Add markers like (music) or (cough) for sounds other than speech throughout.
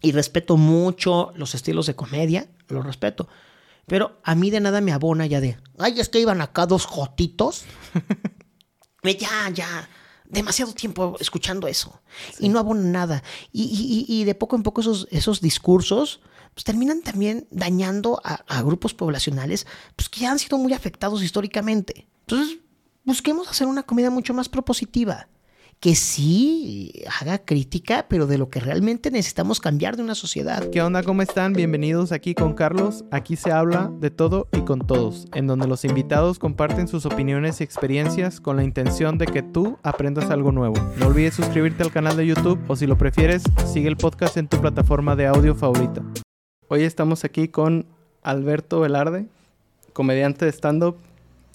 y respeto mucho los estilos de comedia, lo respeto. Pero a mí de nada me abona ya de, ay, es que iban acá dos jotitos. (laughs) ya, ya, demasiado tiempo escuchando eso. Y no abona nada. Y, de poco en poco esos, esos discursos pues, terminan también dañando a, a, grupos poblacionales pues, que ya han sido muy afectados históricamente. Entonces, busquemos hacer una comedia mucho más propositiva que sí haga crítica, pero de lo que realmente necesitamos cambiar de una sociedad. ¿Qué onda? ¿Cómo están? Bienvenidos aquí con Carlos. Aquí se habla de todo y con todos, en donde los invitados comparten sus opiniones y experiencias con la intención de que tú aprendas algo nuevo. No olvides suscribirte al canal de YouTube o si lo prefieres, sigue el podcast en tu plataforma de audio favorita. Hoy estamos aquí con Alberto Velarde, comediante de stand-up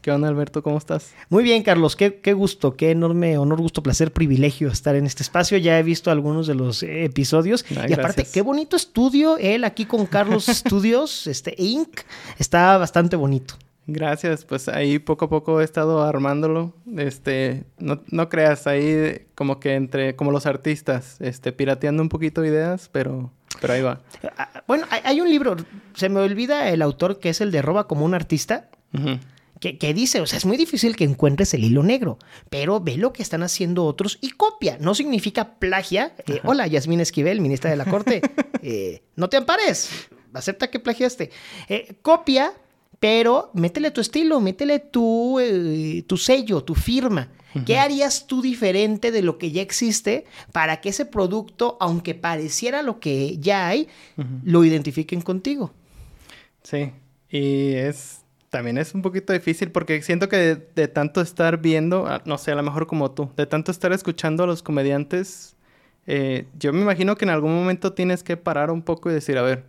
¿Qué onda, Alberto? ¿Cómo estás? Muy bien, Carlos. Qué, gusto, qué enorme honor, gusto, placer, privilegio estar en este espacio. Ya he visto algunos de los episodios. y aparte, qué bonito estudio. Él aquí con Carlos (laughs) Studios, este Inc. Está bastante bonito. Gracias, pues ahí poco a poco he estado armándolo. Este, no, no creas, ahí como que entre, como los artistas, este, pirateando un poquito ideas, pero, pero ahí va. Ah, bueno, hay, un libro, se me olvida el autor que es el de Roba como un artista que, dice, o sea, es muy difícil que encuentres el hilo negro, pero ve lo que están haciendo otros y copia. No significa plagia. Eh, hola, Yasmín Esquivel, ministra de la Corte. (laughs) Eh, no te ampares, acepta que plagiaste. Eh, copia, pero métele tu estilo, métele tu, tu sello, tu firma. ¿Qué harías tú diferente de lo que ya existe para que ese producto, aunque pareciera lo que ya hay, lo identifiquen contigo? Sí, y es también es un poquito difícil porque siento que de, tanto estar viendo, ah, no sé, a lo mejor como tú, de tanto estar escuchando a los comediantes, eh, yo me imagino que en algún momento tienes que parar un poco y decir, a ver,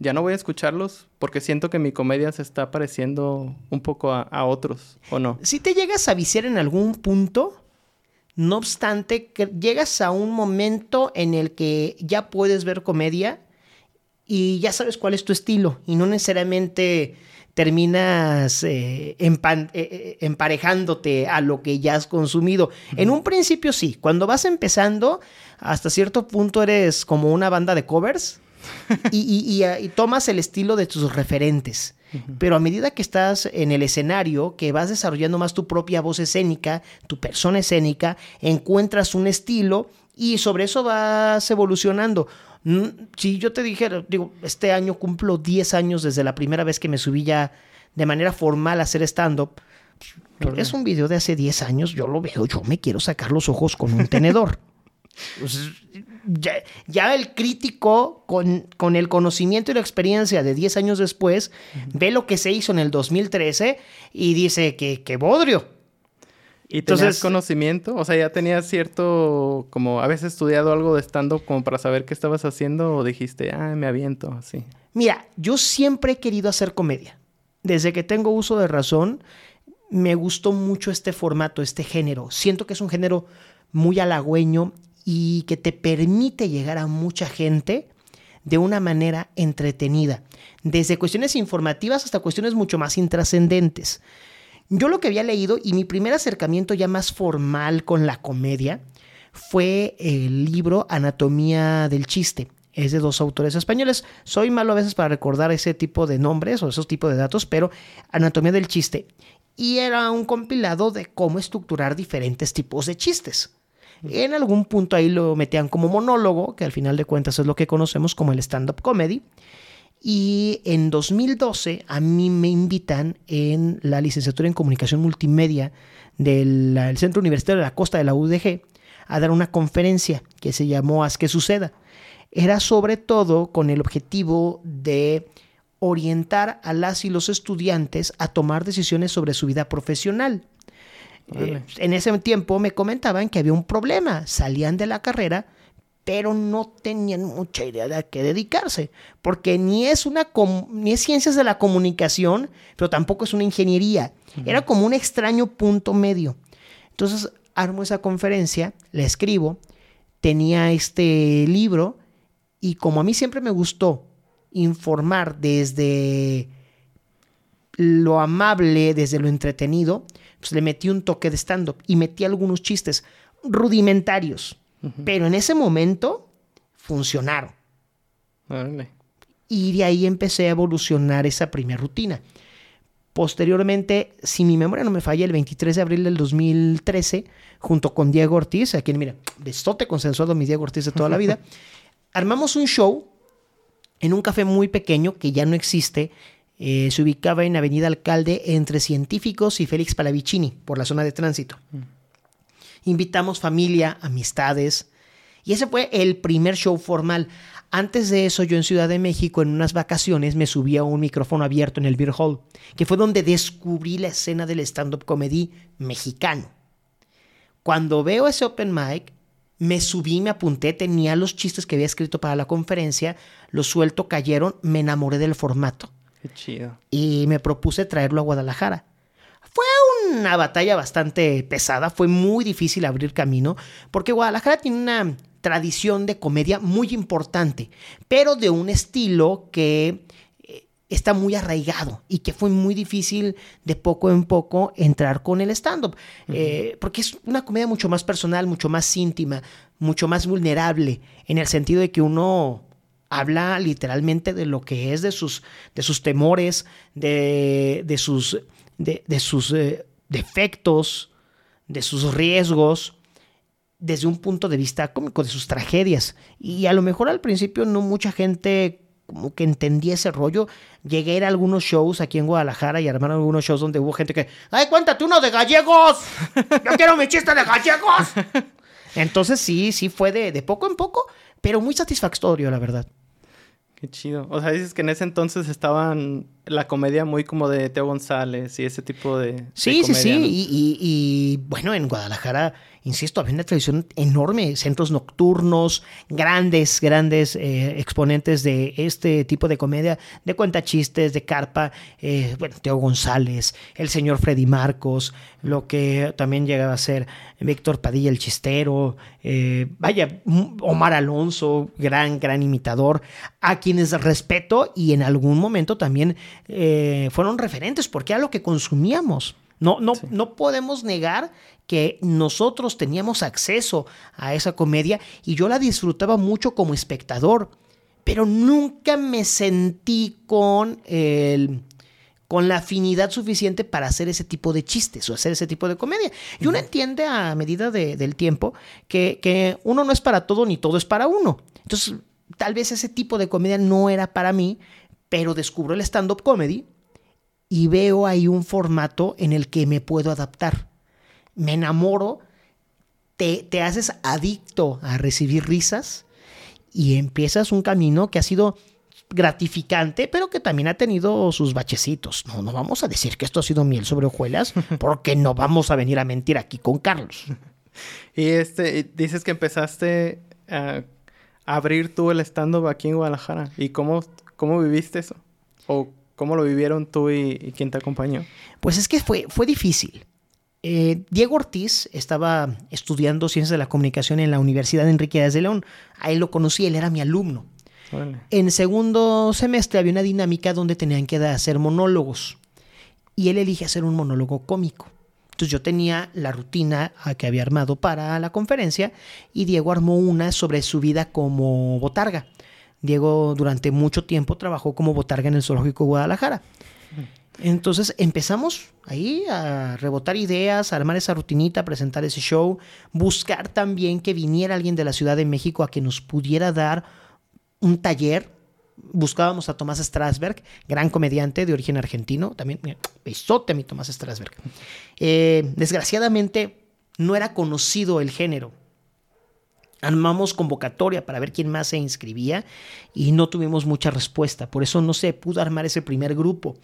ya no voy a escucharlos porque siento que mi comedia se está pareciendo un poco a, otros, ¿o no? Si te llegas a viciar en algún punto, no obstante, que llegas a un momento en el que ya puedes ver comedia y ya sabes cuál es tu estilo y no necesariamente terminas eh, eh, eh, emparejándote a lo que ya has consumido. En un principio sí, cuando vas empezando, hasta cierto punto eres como una banda de covers (laughs) y, tomas el estilo de tus referentes. Pero a medida que estás en el escenario, que vas desarrollando más tu propia voz escénica, tu persona escénica, encuentras un estilo y sobre eso vas evolucionando. Si yo te dijera, digo, este año cumplo 10 años desde la primera vez que me subí ya de manera formal a hacer stand-up. Es un video de hace 10 años, yo lo veo, yo me quiero sacar los ojos con un tenedor. (laughs) Pues, ya, el crítico, con, con, el conocimiento y la experiencia de 10 años después, ve lo que se hizo en el 2013 y dice que, que bodrio. ¿Y tenías conocimiento? O sea, ¿ya tenías cierto, como, ¿habías estudiado algo de stand-up como para saber qué estabas haciendo o dijiste, ah, me aviento, así? Mira, yo siempre he querido hacer comedia. Desde que tengo uso de razón, me gustó mucho este formato, este género. Siento que es un género muy halagüeño y que te permite llegar a mucha gente de una manera entretenida, desde cuestiones informativas hasta cuestiones mucho más intrascendentes. Yo lo que había leído y mi primer acercamiento ya más formal con la comedia fue el libro Anatomía del Chiste. Es de dos autores españoles. Soy malo a veces para recordar ese tipo de nombres o esos tipos de datos, pero Anatomía del Chiste. Y era un compilado de cómo estructurar diferentes tipos de chistes. En algún punto ahí lo metían como monólogo, que al final de cuentas es lo que conocemos como el stand-up comedy. Y en 2012 a mí me invitan en la licenciatura en comunicación multimedia del Centro Universitario de la Costa de la UDG a dar una conferencia que se llamó Haz que suceda. Era sobre todo con el objetivo de orientar a las y los estudiantes a tomar decisiones sobre su vida profesional. Eh, en ese tiempo me comentaban que había un problema, salían de la carrera pero no tenían mucha idea de a qué dedicarse, porque ni es una ni es ciencias de la comunicación, pero tampoco es una ingeniería. Era como un extraño punto medio. Entonces armo esa conferencia, la escribo, tenía este libro y como a mí siempre me gustó informar desde lo amable, desde lo entretenido, pues le metí un toque de stand-up y metí algunos chistes rudimentarios pero en ese momento funcionaron. Y de ahí empecé a evolucionar esa primera rutina. Posteriormente, si mi memoria no me falla, el 23 de abril del 2013, junto con Diego Ortiz, a quien, mira, besote consensuado mi Diego Ortiz de toda la vida, (laughs) armamos un show en un café muy pequeño que ya no existe. Eh, se ubicaba en Avenida Alcalde entre Científicos y Félix Palavicini, por la zona de tránsito. Mm. Invitamos familia, amistades, y ese fue el primer show formal. Antes de eso, yo en Ciudad de México, en unas vacaciones, me subí a un micrófono abierto en el Beer Hall, que fue donde descubrí la escena del stand-up comedy mexicano. Cuando veo ese open mic, me subí, me apunté, tenía los chistes que había escrito para la conferencia, los suelto, cayeron, me enamoré del formato. Qué chido. Y me propuse traerlo a Guadalajara. Fue una batalla bastante pesada, fue muy difícil abrir camino, porque Guadalajara tiene una tradición de comedia muy importante, pero de un estilo que eh, está muy arraigado y que fue muy difícil de poco en poco entrar con el stand-up, eh, porque es una comedia mucho más personal, mucho más íntima, mucho más vulnerable, en el sentido de que uno habla literalmente de lo que es, de sus, de sus temores, de, de sus, de, sus eh, defectos, de sus riesgos, desde un punto de vista cómico, de sus tragedias. Y a lo mejor al principio no mucha gente como que entendía ese rollo. Llegué a ir a algunos shows aquí en Guadalajara y armaron algunos shows donde hubo gente que, ¡ay, cuéntate uno de gallegos! ¡Yo quiero mi chiste de gallegos! (laughs) Entonces sí, sí fue de, de poco en poco, pero muy satisfactorio, la verdad. Qué chido. O sea, dices que en ese entonces estaban la comedia muy como de Teo González y ese tipo de. Sí, sí, sí. y, bueno, en Guadalajara insisto, había una tradición enorme, centros nocturnos, grandes, grandes eh, exponentes de este tipo de comedia, de cuentachistes, de carpa, eh, bueno, Teo González, el señor Freddy Marcos, lo que también llegaba a ser Víctor Padilla el chistero, eh, vaya, Omar Alonso, gran, gran imitador, a quienes respeto y en algún momento también fueron referentes porque era lo que consumíamos. No, no, no podemos negar que nosotros teníamos acceso a esa comedia y yo la disfrutaba mucho como espectador, pero nunca me sentí con el con la afinidad suficiente para hacer ese tipo de chistes o hacer ese tipo de comedia. Y uno entiende a medida del tiempo que, que, uno no es para todo ni todo es para uno. Entonces, tal vez ese tipo de comedia no era para mí, pero descubro el stand-up comedy y veo ahí un formato en el que me puedo adaptar me enamoro, te, te haces adicto a recibir risas y empiezas un camino que ha sido gratificante, pero que también ha tenido sus bachecitos. No, no vamos a decir que esto ha sido miel sobre hojuelas, (laughs) porque no vamos a venir a mentir aquí con Carlos. (laughs) Y este, dices que empezaste a abrir tú el stand-up aquí en Guadalajara. ¿Y cómo, cómo viviste eso? ¿O cómo lo vivieron tú y, y quién te acompañó? Pues es que fue, fue difícil. Eh, Diego Ortiz estaba estudiando Ciencias de la Comunicación en la Universidad de Enrique de León. Ahí lo conocí, él era mi alumno. En segundo semestre había una dinámica donde tenían que hacer monólogos. Y él elige hacer un monólogo cómico. Entonces yo tenía la rutina que había armado para la conferencia y Diego armó una sobre su vida como botarga. Diego durante mucho tiempo trabajó como botarga en el Zoológico Guadalajara. Entonces empezamos ahí a rebotar ideas, a armar esa rutinita, presentar ese show, buscar también que viniera alguien de la Ciudad de México a que nos pudiera dar un taller. Buscábamos a Tomás Strasberg, gran comediante de origen argentino, también besote a mi Tomás Strasberg. Eh, desgraciadamente no era conocido el género. Armamos convocatoria para ver quién más se inscribía y no tuvimos mucha respuesta. Por eso no se pudo armar ese primer grupo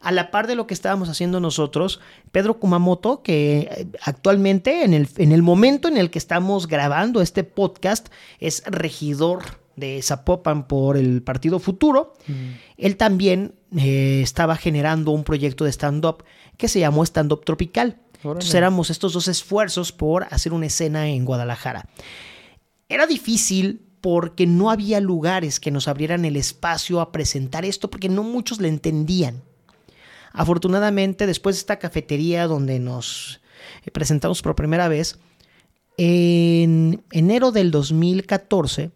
a la par de lo que estábamos haciendo nosotros, Pedro Kumamoto, que eh, actualmente en el, en el momento en el que estamos grabando este podcast es regidor de Zapopan por el Partido Futuro, mm. él también eh, estaba generando un proyecto de stand-up que se llamó Stand Up Tropical. Entonces éramos estos dos esfuerzos por hacer una escena en Guadalajara. Era difícil porque no había lugares que nos abrieran el espacio a presentar esto, porque no muchos le entendían. Afortunadamente, después de esta cafetería donde nos eh, presentamos por primera vez, en enero del 2014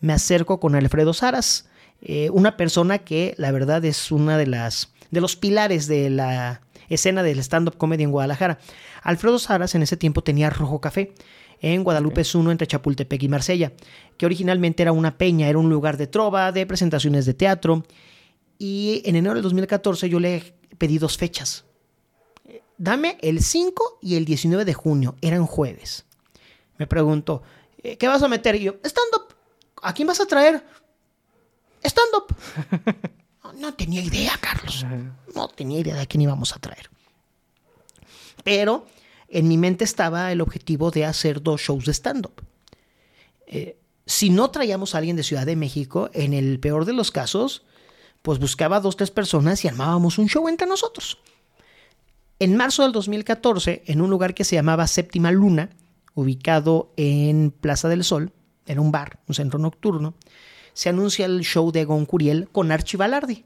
me acerco con Alfredo Saras, eh, una persona que la verdad es una de las de los pilares de la escena del stand-up comedy en Guadalajara. Alfredo Saras en ese tiempo tenía Rojo Café en Guadalupe es uno entre Chapultepec y Marsella, que originalmente era una peña, era un lugar de trova, de presentaciones de teatro. Y en enero del 2014 yo le pedí dos fechas. Dame el 5 y el 19 de junio, eran jueves. Me preguntó, eh, ¿qué vas a meter? Y yo, stand-up. ¿A quién vas a traer? Stand-up. (laughs) no tenía idea, Carlos. No tenía idea de quién íbamos a traer. Pero en mi mente estaba el objetivo de hacer dos shows de stand-up. Eh, si no traíamos a alguien de Ciudad de México, en el peor de los casos, pues buscaba dos, tres personas y armábamos un show entre nosotros. En marzo del 2014, en un lugar que se llamaba Séptima Luna, ubicado en Plaza del Sol, en un bar, un centro nocturno, se anuncia el show de Gon Curiel con Archie Balardi.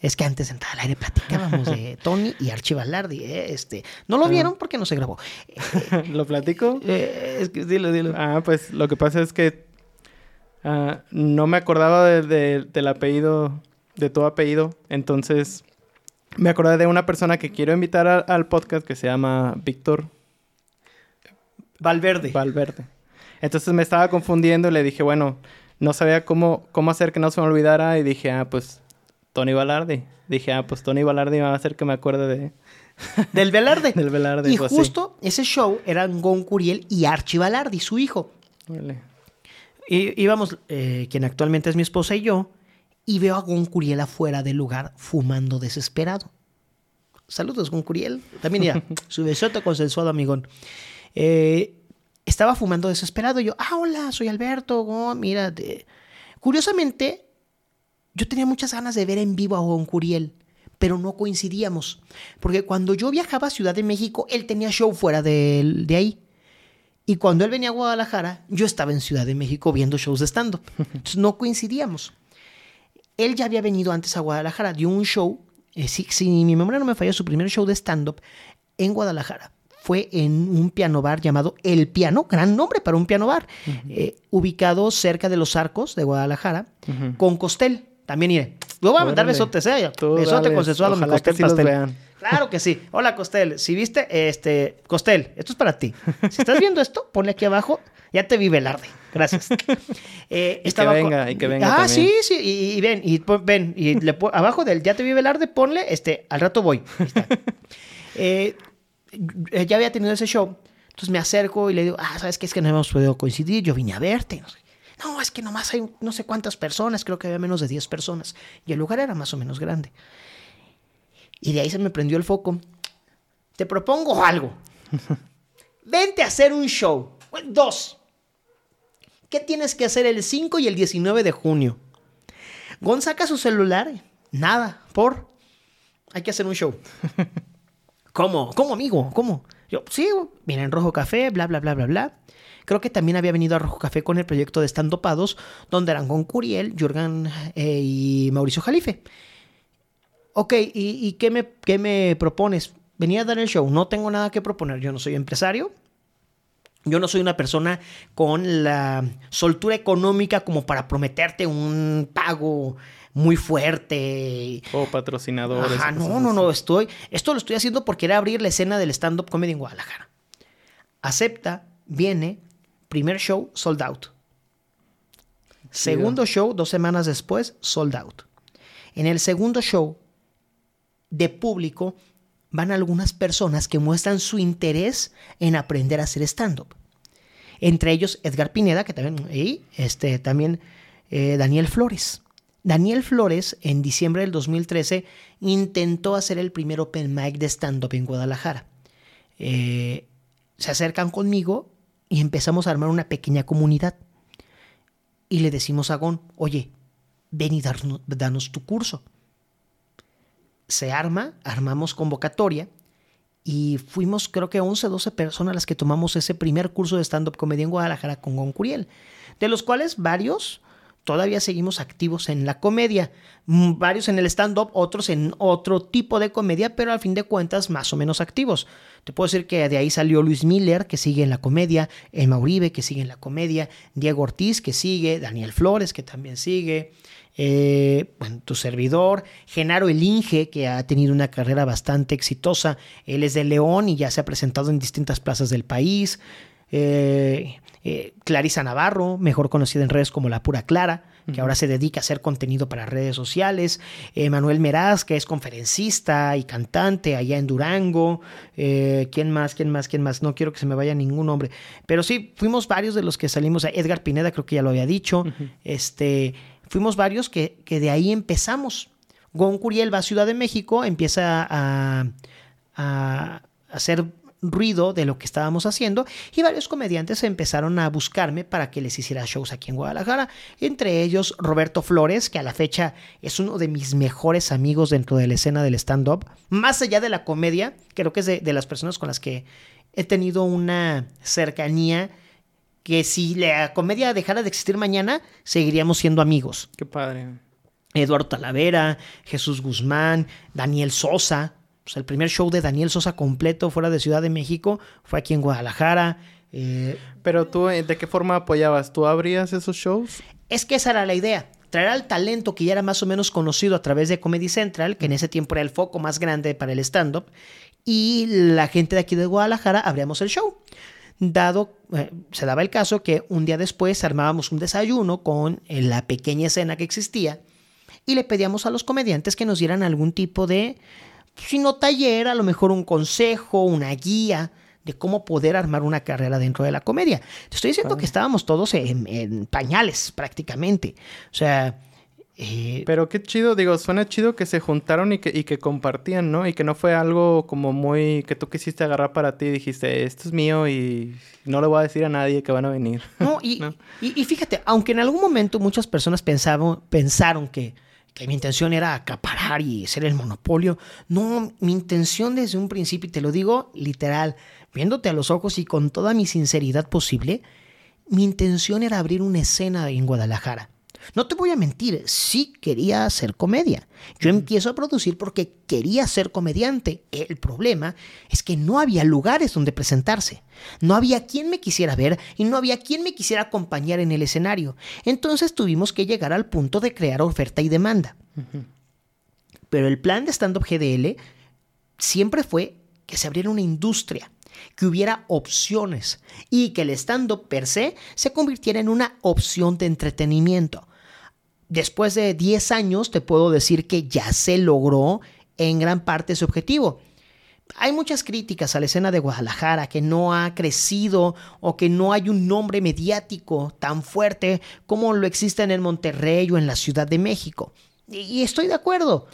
Es que antes de entrar al aire platicábamos de (laughs) Tony y Archivalardi. ¿eh? Este, no lo vieron porque no se grabó. (laughs) ¿Lo platico? Eh, es que, dilo, dilo. Ah, pues lo que pasa es que ah, no me acordaba del apellido, de tu apellido. Entonces me acordé de una persona que quiero invitar al podcast que se llama Víctor Valverde. Valverde. Entonces me estaba confundiendo y le dije, bueno, no sabía cómo, cómo hacer que no se me olvidara y dije, ah, pues Tony Balardi. Dije, ah, pues Tony Balardi va a hacer que me acuerde de... (laughs) Del Velarde. (laughs) Del Velarde. Y pues justo ese show eran Gon Curiel y Archie Balardi, su hijo. Vale. Y íbamos, eh, quien actualmente es mi esposa y yo, y veo a Gon Curiel afuera del lugar fumando desesperado. Saludos, Gon Curiel. También ya, (laughs) su besote consensuado, amigón. Eh, estaba fumando desesperado. Y yo, ah, hola, soy Alberto. Gon, mira. Curiosamente, yo tenía muchas ganas de ver en vivo a Don Curiel, pero no coincidíamos. Porque cuando yo viajaba a Ciudad de México, él tenía show fuera de, de ahí. Y cuando él venía a Guadalajara, yo estaba en Ciudad de México viendo shows de stand-up. (laughs) Entonces no coincidíamos. Él ya había venido antes a Guadalajara, dio un show, eh, si, mi memoria no me falla, su primer show de stand-up en Guadalajara fue en un piano bar llamado El Piano, gran nombre para un piano bar, eh, ubicado cerca de los arcos de Guadalajara, con Costel. También iré. Lo voy a mandar besotes, ¿eh? Besote consensuado a mi Costel Pastel. Claro que sí. Hola, Costel. Si viste, este, Costel, esto es para ti. (laughs) Si estás viendo esto, ponle aquí abajo. Ya te vi Velarde. Gracias. (laughs) Eh, y que venga, y que venga. Ah, sí, sí. Y, ven, y ven. Y le, abajo del ya te vi Velarde, ponle, este, al rato voy. (laughs) Eh, ya había tenido ese show. Entonces me acerco y le digo, ah, ¿sabes qué? Es que no hemos podido coincidir. Yo vine a verte. No sé no, es que nomás hay no sé cuántas personas, creo que había menos de 10 personas. Y el lugar era más o menos grande. Y de ahí se me prendió el foco. Te propongo algo. (laughs) Vente a hacer un show. Dos. ¿Qué tienes que hacer el 5 y el 19 de junio? Gon saca su celular. Nada. Por. Hay que hacer un show. (laughs) ¿Cómo? ¿Cómo, amigo? ¿Cómo? Yo, sí, en rojo café, bla, bla, bla, bla, bla. Creo que también había venido a Rojo Café con el proyecto de Estando Pados, donde eran con Curiel, Jürgen eh, y Mauricio Jalife. Ok, ¿y, qué, me, qué me propones? Venía a dar el show, no tengo nada que proponer, yo no soy empresario, yo no soy una persona con la soltura económica como para prometerte un pago muy fuerte. O patrocinadores. Ajá, no, no, no, estoy, esto lo estoy haciendo porque era abrir la escena del stand-up comedy en Guadalajara. Acepta, viene, Primer show, sold out. Segundo show, dos semanas después, sold out. En el segundo show de público van algunas personas que muestran su interés en aprender a hacer stand-up. Entre ellos Edgar Pineda, que también, y este, también eh, Daniel Flores. Daniel Flores, en diciembre del 2013, intentó hacer el primer open mic de stand-up en Guadalajara. Eh, se acercan conmigo y empezamos a armar una pequeña comunidad. Y le decimos a Gon, oye, ven y danos tu curso. Se arma, armamos convocatoria y fuimos creo que 11, 12 personas las que tomamos ese primer curso de stand-up comedia en Guadalajara con Gon Curiel, de los cuales varios todavía seguimos activos en la comedia. Mm, varios en el stand-up, otros en otro tipo de comedia, pero al fin de cuentas más o menos activos. Te puedo decir que de ahí salió Luis Miller, que sigue en la comedia, Emma Uribe, que sigue en la comedia, Diego Ortiz, que sigue, Daniel Flores, que también sigue. Eh, bueno, tu servidor, Genaro Elinge, que ha tenido una carrera bastante exitosa. Él es de León y ya se ha presentado en distintas plazas del país. Eh, eh, Clarisa Navarro, mejor conocida en redes como La Pura Clara, que ahora se dedica a hacer contenido para redes sociales. Manuel Meraz, que es conferencista y cantante allá en Durango. ¿Quién más? ¿Quién más? ¿Quién más? No quiero que se me vaya ningún nombre. Pero sí, fuimos varios de los que salimos. Edgar Pineda, creo que ya lo había dicho. Este fuimos varios que, de ahí empezamos. Gon Curiel va a Ciudad de México, empieza a, a, hacer ruido de lo que estábamos haciendo y varios comediantes empezaron a buscarme para que les hiciera shows aquí en Guadalajara, entre ellos Roberto Flores, que a la fecha es uno de mis mejores amigos dentro de la escena del stand-up, más allá de la comedia, creo que es de las personas con las que he tenido una cercanía que si la comedia dejara de existir mañana, seguiríamos siendo amigos. Qué padre. Eduardo Talavera, Jesús Guzmán, Daniel Sosa. Pues el primer show de Daniel Sosa completo fuera de Ciudad de México fue aquí en Guadalajara. Eh, Pero tú, eh, ¿de qué forma apoyabas? ¿Tú abrías esos shows? Es que esa era la idea. Traer al talento que ya era más o menos conocido a través de Comedy Central, que en ese tiempo era el foco más grande para el stand-up, y la gente de aquí de Guadalajara abríamos el show dado, eh, se daba el caso que un día después armábamos un desayuno con eh, la pequeña escena que existía y le pedíamos a los comediantes que nos dieran algún tipo de, si no taller, a lo mejor un consejo, una guía de cómo poder armar una carrera dentro de la comedia. Te estoy diciendo que estábamos todos en, en pañales prácticamente. O sea, eh, Pero qué chido, digo, suena chido que se juntaron y que, y que compartían, ¿no? Y que no fue algo como muy que tú quisiste agarrar para ti y dijiste, esto es mío y no le voy a decir a nadie que van a venir. No, (laughs) y, y, fíjate, aunque en algún momento muchas personas pensaron que, que mi intención era acaparar y ser el monopolio, no, mi intención desde un principio, y te lo digo literal, viéndote a los ojos y con toda mi sinceridad posible, mi intención era abrir una escena en Guadalajara no te voy a mentir, sí quería hacer comedia. Yo empiezo a producir porque quería ser comediante. El problema es que no había lugares donde presentarse. No había quien me quisiera ver y no había quien me quisiera acompañar en el escenario. Entonces tuvimos que llegar al punto de crear oferta y demanda. Pero el plan de Stand Up GDL siempre fue que se abriera una industria que hubiera opciones y que el stand-up per se se convirtiera en una opción de entretenimiento después de 10 años te puedo decir que ya se logró en gran parte ese objetivo. Hay muchas críticas a la escena de Guadalajara, que no ha crecido o que no hay un nombre mediático tan fuerte como lo existe en el Monterrey o en la Ciudad de México. Y estoy de acuerdo.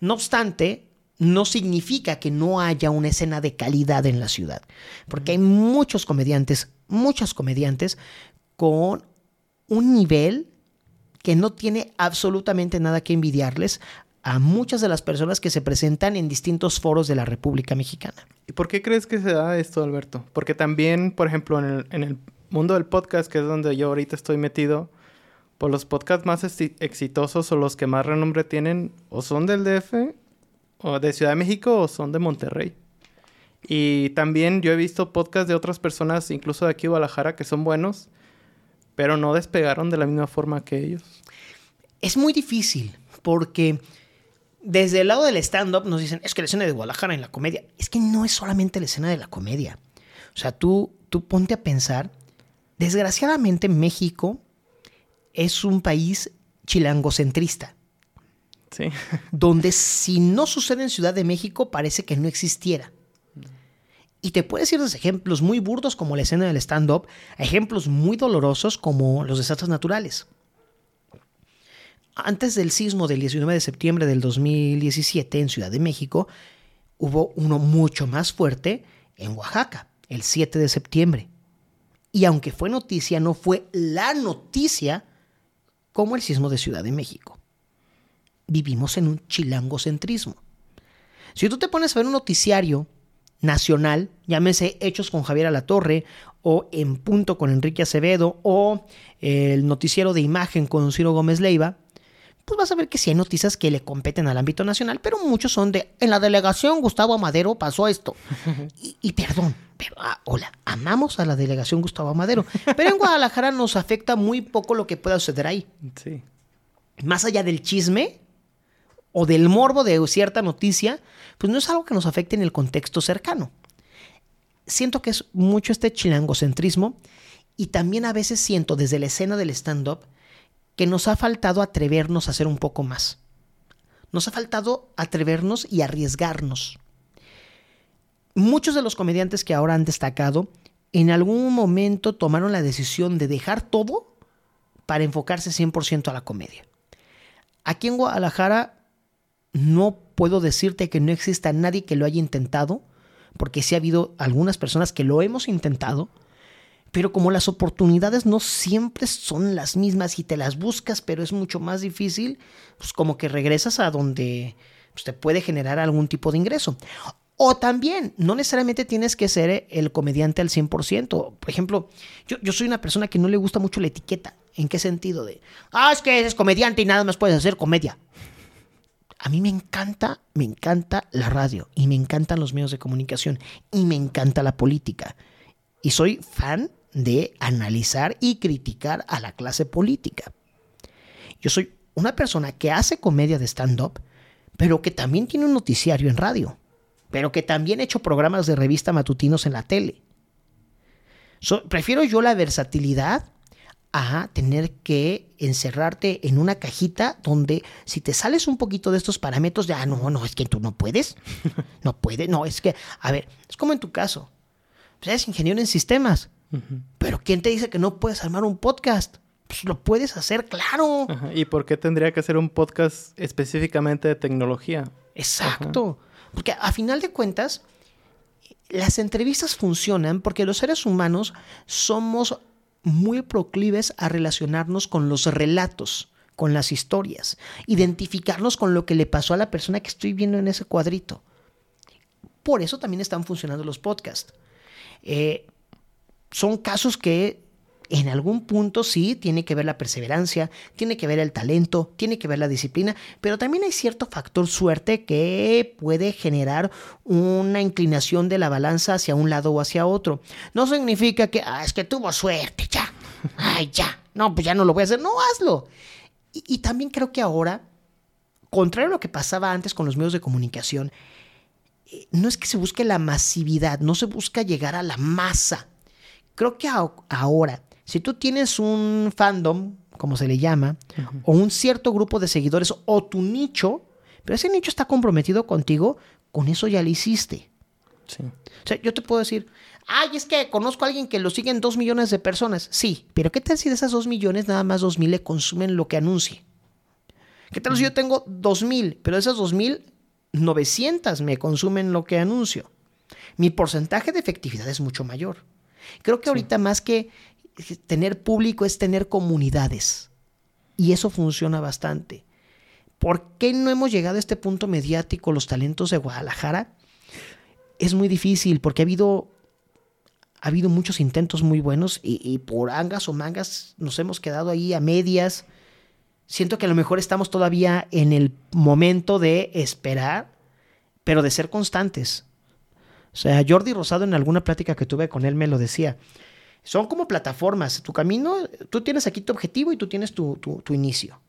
No obstante, no significa que no haya una escena de calidad en la ciudad, porque hay muchos comediantes, muchos comediantes con un nivel que no tiene absolutamente nada que envidiarles a muchas de las personas que se presentan en distintos foros de la República Mexicana. ¿Y por qué crees que se da esto, Alberto? Porque también, por ejemplo, en el, mundo del podcast, que es donde yo ahorita estoy metido, pues los podcasts más exitosos o los que más renombre tienen o son del DF o de Ciudad de México o son de Monterrey. Y también yo he visto podcasts de otras personas, incluso de aquí Guadalajara, que son buenos, pero no despegaron de la misma forma que ellos. Es muy difícil porque desde el lado del stand-up nos dicen, es que la escena de Guadalajara en la comedia, es que no es solamente la escena de la comedia. O sea, tú, tú ponte a pensar, desgraciadamente México es un país chilangocentrista. (laughs) Donde si no sucede en Ciudad de México parece que no existiera. Y te puedes ir desde ejemplos muy burdos como la escena del stand-up ejemplos muy dolorosos como los desastres naturales. Antes del sismo del 19 de septiembre del 2017 en Ciudad de México, hubo uno mucho más fuerte en Oaxaca, el 7 de septiembre. Y aunque fue noticia, no fue la noticia como el sismo de Ciudad de México. Vivimos en un chilangocentrismo. Si tú te pones a ver un noticiario nacional, llámese Hechos con Javier Alatorre o En Punto con Enrique Acevedo o el noticiero de imagen con Ciro Gómez Leiva, pues vas a ver que sí hay noticias que le competen al ámbito nacional, pero muchos son de, en la delegación Gustavo Madero pasó esto. (laughs) y, perdón, pero ah, hola, amamos a la delegación Gustavo Madero, pero en Guadalajara nos afecta muy poco lo que pueda suceder ahí. Sí. Más allá del chisme o del morbo de cierta noticia, pues no es algo que nos afecte en el contexto cercano. Siento que es mucho este chilangocentrismo y también a veces siento desde la escena del stand-up que nos ha faltado atrevernos a hacer un poco más. Nos ha faltado atrevernos y arriesgarnos. Muchos de los comediantes que ahora han destacado en algún momento tomaron la decisión de dejar todo para enfocarse 100% a la comedia. Aquí en Guadalajara no puedo decirte que no exista nadie que lo haya intentado, porque sí ha habido algunas personas que lo hemos intentado, pero como las oportunidades no siempre son las mismas y te las buscas, pero es mucho más difícil, pues como que regresas a donde pues, te puede generar algún tipo de ingreso. O también, no necesariamente tienes que ser el comediante al 100%. Por ejemplo, yo, yo, soy una persona que no le gusta mucho la etiqueta. ¿En qué sentido? De, ah, es que eres comediante y nada más puedes hacer comedia. A mí me encanta, me encanta la radio y me encantan los medios de comunicación y me encanta la política. Y soy fan de analizar y criticar a la clase política. Yo soy una persona que hace comedia de stand-up, pero que también tiene un noticiario en radio, pero que también he hecho programas de revista matutinos en la tele. prefiero yo la versatilidad a tener que encerrarte en una cajita donde si te sales un poquito de estos parámetros de, ah, no, no, es que tú no puedes, (laughs) no puedes, no, es que, a ver, es como en tu caso, pues eres ingeniero en sistemas, pero ¿quién te dice que no puedes armar un podcast? Pues lo puedes hacer, claro. ¿Y por qué tendría que hacer un podcast específicamente de tecnología? Exacto. Porque a final de cuentas, las entrevistas funcionan porque los seres humanos somos muy proclives a relacionarnos con los relatos, con las historias, identificarnos con lo que le pasó a la persona que estoy viendo en ese cuadrito. Por eso también están funcionando los podcasts. Eh, son casos que en algún punto sí tiene que ver la perseverancia, tiene que ver el talento, tiene que ver la disciplina, pero también hay cierto factor suerte que puede generar una inclinación de la balanza hacia un lado o hacia otro. No significa que, ah, es que tuvo suerte, ya, ay, ya, no, pues ya no lo voy a hacer, no, hazlo. Y, y también creo que ahora, contrario a lo que pasaba antes con los medios de comunicación, eh, no es que se busque la masividad, no se busca llegar a la masa Creo que ahora, si tú tienes un fandom, como se le llama, o un cierto grupo de seguidores, o tu nicho, pero ese nicho está comprometido contigo, con eso ya lo hiciste. Sí. O sea, yo te puedo decir, ay, es que conozco a alguien que lo siguen dos millones de personas. Sí, pero ¿qué tal si de esas dos millones nada más dos mil le consumen lo que anuncie? ¿Qué tal si yo tengo dos mil, pero de esas dos mil, novecientas me consumen lo que anuncio? Mi porcentaje de efectividad es mucho mayor. Creo que ahorita más que tener público es tener comunidades. Y eso funciona bastante. ¿Por qué no hemos llegado a este punto mediático los talentos de Guadalajara? Es muy difícil porque ha habido, ha habido muchos intentos muy buenos y, y por angas o mangas nos hemos quedado ahí a medias. Siento que a lo mejor estamos todavía en el momento de esperar, pero de ser constantes. O sea, Jordi Rosado en alguna plática que tuve con él me lo decía. Son como plataformas. Tu camino, tú tienes aquí tu objetivo y tú tienes tu, inicio.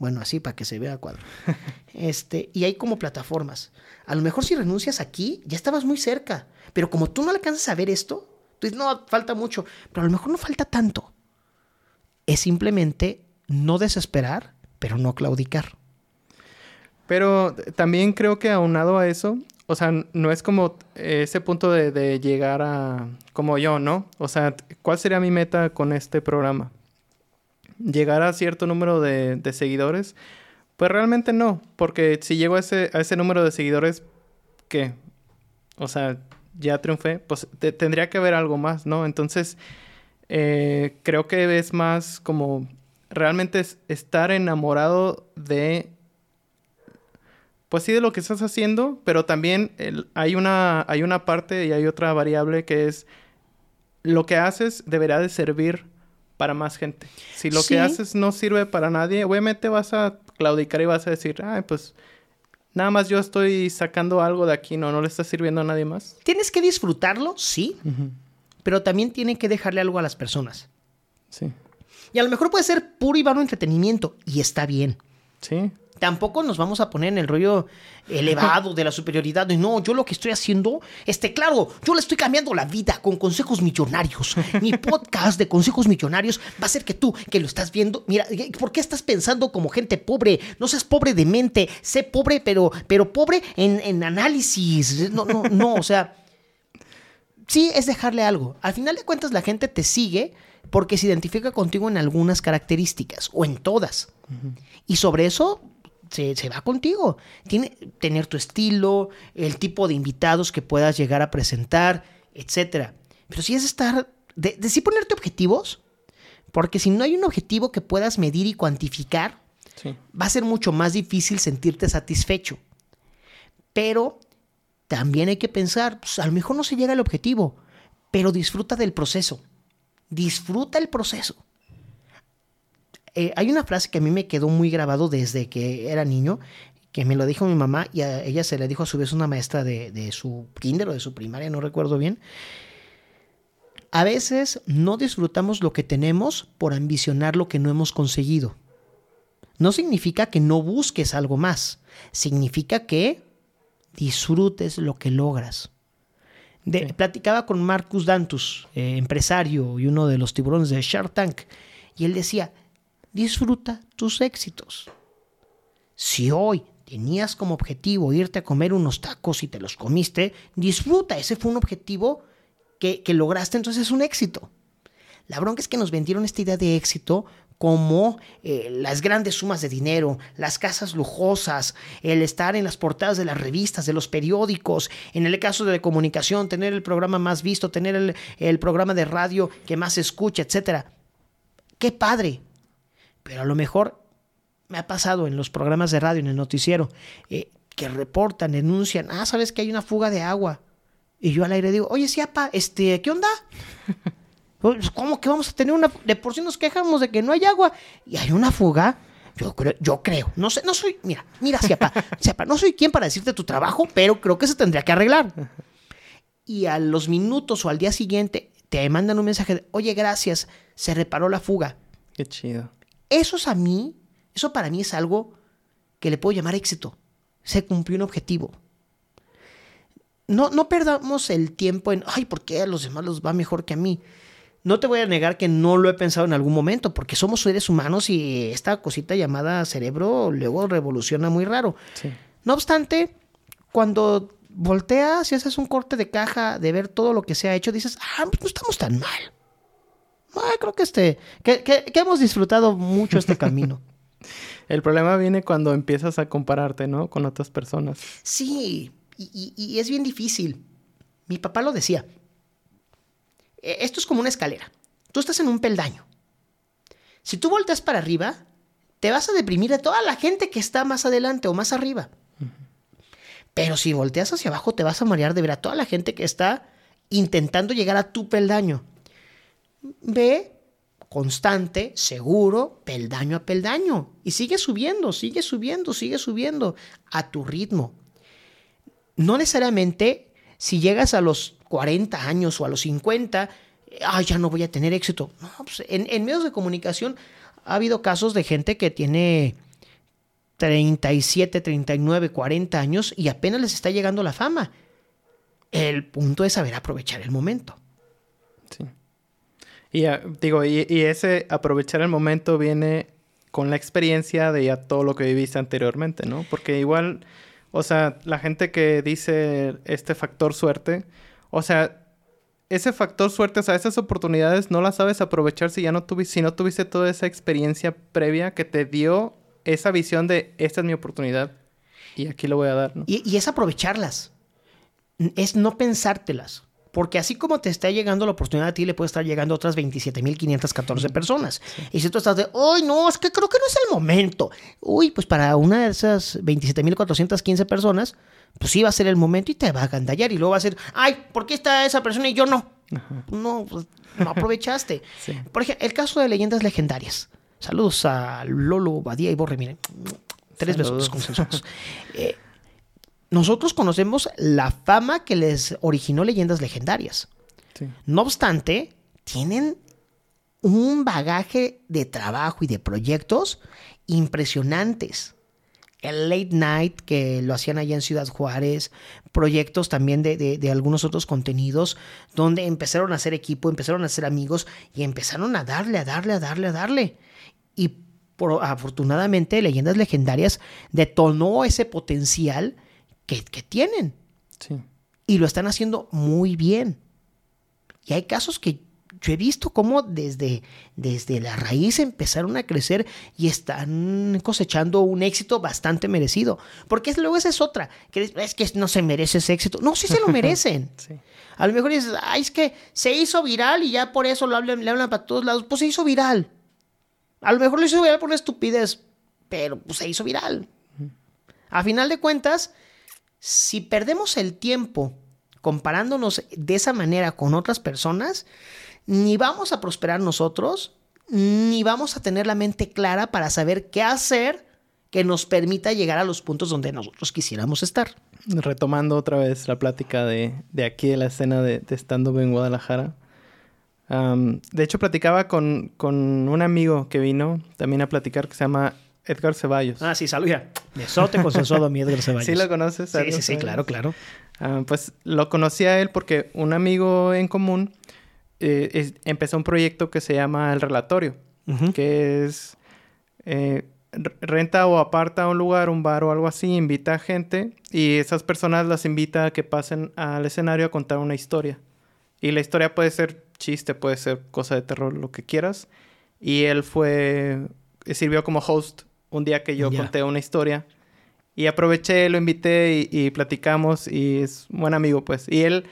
Bueno, así para que se vea cuadro. (laughs) Este, y hay como plataformas. A lo mejor si renuncias aquí, ya estabas muy cerca. Pero como tú no alcanzas a ver esto, tú dices, no, falta mucho. Pero a lo mejor no falta tanto. Es simplemente no desesperar, pero no claudicar. Pero también creo que aunado a eso, o sea, no es como ese punto de, llegar a como yo, ¿no? O sea, ¿cuál sería mi meta con este programa? ¿Llegar a cierto número de, seguidores? Pues realmente no, porque si llego a ese, a ese número de seguidores, ¿qué? O sea, ya triunfé, pues tendría que haber algo más, ¿no? Entonces, eh, creo que es más como realmente es estar enamorado de pues sí, de lo que estás haciendo, pero también hay, una, hay una parte y hay otra variable que es lo que haces deberá de servir para más gente. Si lo que haces no sirve para nadie, obviamente vas a claudicar y vas a decir, ay, pues nada más yo estoy sacando algo de aquí, no, no le está sirviendo a nadie más. Tienes que disfrutarlo, sí, pero también tiene que dejarle algo a las personas. Sí. Y a lo mejor puede ser puro y vano entretenimiento, y está bien. Sí tampoco nos vamos a poner en el rollo elevado (laughs) de la superioridad. No, yo lo que estoy haciendo, este, claro, yo le estoy cambiando la vida con consejos millonarios. Mi (laughs) podcast de consejos millonarios va a ser que tú, que lo estás viendo, mira, ¿por qué estás pensando como gente pobre? No seas pobre de mente, sé pobre, pero, pero pobre en, en análisis. No, no, no, o sea, sí es dejarle algo. Al final de cuentas, la gente te sigue porque se identifica contigo en algunas características o en todas. Y sobre eso se, va contigo. Tiene tener tu estilo, el tipo de invitados que puedas llegar a presentar, etc. Pero si es estar, de, sí ponerte objetivos, porque si no hay un objetivo que puedas medir y cuantificar, va a ser mucho más difícil sentirte satisfecho. Pero también hay que pensar, pues, a lo mejor no se llega al objetivo, pero disfruta del proceso. Disfruta el proceso. Eh, hay una frase que a mí me quedó muy grabado desde que era niño, que me lo dijo mi mamá y a ella se le dijo a su vez una maestra de, de su kinder o de su primaria, no recuerdo bien. A veces no disfrutamos lo que tenemos por ambicionar lo que no hemos conseguido. No significa que no busques algo más, significa que disfrutes lo que logras. Platicaba con Marcus Dantus, eh, empresario y uno de los tiburones de Shark Tank, y él decía, disfruta tus éxitos. Si hoy tenías como objetivo irte a comer unos tacos y te los comiste, disfruta, ese fue un objetivo que, lograste, entonces es un éxito. La bronca es que nos vendieron esta idea de éxito como eh, las grandes sumas de dinero, las casas lujosas, el estar en las portadas de las revistas, de los periódicos, en el caso de la comunicación, tener el programa más visto, tener el, el programa de radio que más se escucha, etc. ¡Qué padre! Pero a lo mejor me ha pasado en los programas de radio, en el noticiero, eh, que reportan, denuncian, ah, sabes que hay una fuga de agua. Y yo al aire digo, oye, Siapa, este, ¿qué onda? (laughs) Pues, ¿Cómo que vamos a tener una... De por sí nos quejamos de que no hay agua y hay una fuga. Yo creo, yo creo, no sé, no soy, mira, mira, Siapa, Siapa, no soy quien para decirte tu trabajo, pero creo que se tendría que arreglar. Y a los minutos o al día siguiente te mandan un mensaje de, oye, gracias, se reparó la fuga. Qué chido. Eso es a mí, eso para mí es algo que le puedo llamar éxito. Se cumplió un objetivo. No, no perdamos el tiempo en, ay, ¿por qué a los demás los va mejor que a mí? No te voy a negar que no lo he pensado en algún momento, porque somos seres humanos y esta cosita llamada cerebro luego revoluciona muy raro. No obstante, cuando volteas y haces un corte de caja de ver todo lo que se ha hecho, dices, ah, pues no estamos tan mal. Ah, creo que este, que, hemos disfrutado mucho este (laughs) camino. El problema viene cuando empiezas a compararte, ¿no? Con otras personas. Sí, y, es bien difícil. Mi papá lo decía. E, esto es como una escalera. Tú estás en un peldaño. Si tú volteas para arriba, te vas a deprimir de toda la gente que está más adelante o más arriba. Pero si volteas hacia abajo, te vas a marear de ver a toda la gente que está intentando llegar a tu peldaño. Ve constante, seguro, peldaño a peldaño. Y sigue subiendo, sigue subiendo, sigue subiendo a tu ritmo. No necesariamente si llegas a los 40 años o a los 50, ah, ya no voy a tener éxito. Pues, en, en medios de comunicación ha habido casos de gente que tiene 37, 39, 40 años y apenas les está llegando la fama. El punto es saber aprovechar el momento. Sí. Y ah, digo, y, ese aprovechar el momento viene con la experiencia de ya todo lo que viviste anteriormente, ¿no? Porque igual, o sea, la gente que dice este factor suerte, o sea, ese factor suerte, o sea, esas oportunidades no las sabes aprovechar si ya no tuviste, si no tuviste toda esa experiencia previa que te dio esa visión de esta es mi oportunidad y aquí lo voy a dar, ¿no? Y es aprovecharlas, es no pensártelas. Porque así como te está llegando la oportunidad a ti, le puede estar llegando a otras 27.514 personas. Y si tú estás de, ¡ay, no! Es que creo que no es el momento. Uy, pues para una de esas 27.415 personas, pues sí va a ser el momento y te va a gandallar. Y luego va a ser, ¡ay! ¿Por qué está esa persona y yo no? No, pues, no (laughs) aprovechaste. Por ejemplo, el caso de leyendas legendarias. Saludos a Lolo, Badía y Borre, miren. Tres besos consensuados. Eh, (laughs) nosotros conocemos la fama que les originó leyendas legendarias. No obstante, tienen un bagaje de trabajo y de proyectos impresionantes. El late night que lo hacían allá en Ciudad Juárez, proyectos también de, de, algunos otros contenidos, donde empezaron a hacer equipo, empezaron a ser amigos y empezaron a darle, a darle, a darle, a darle. Y por, afortunadamente, Leyendas Legendarias detonó ese potencial que, tienen. Y lo están haciendo muy bien. Y hay casos que yo he visto cómo desde, desde la raíz empezaron a crecer y están cosechando un éxito bastante merecido. Porque luego esa es otra, que es que no se merece ese éxito. No, sí se lo (laughs) merecen. A lo mejor dices, ay, es que se hizo viral y ya por eso lo hablan, le hablan para todos lados. Pues se hizo viral. A lo mejor lo hizo viral por una estupidez, pero pues se hizo viral. A final de cuentas, si perdemos el tiempo comparándonos de esa manera con otras personas, ni vamos a prosperar nosotros, ni vamos a tener la mente clara para saber qué hacer que nos permita llegar a los puntos donde nosotros quisiéramos estar. Retomando otra vez la plática de, aquí de la escena de, estando en Guadalajara. de hecho, platicaba con, con, un amigo que vino también a platicar que se llama Edgar Ceballos. Ah, sí, saluda. Besote consensuado a mi Edgar Ceballos. ¿Sí lo conoces? Sí, sí, sí, claro, claro. Ah, pues lo conocí a él porque un amigo en común eh, empezó un proyecto que se llama El Relatorio, que es eh, renta o aparta un lugar, un bar o algo así, invita a gente y esas personas las invita a que pasen al escenario a contar una historia. Y la historia puede ser chiste, puede ser cosa de terror, lo que quieras. Y él fue, sirvió como host un día que yo conté una historia. Y aproveché, lo invité y, platicamos y es un buen amigo, pues. Y él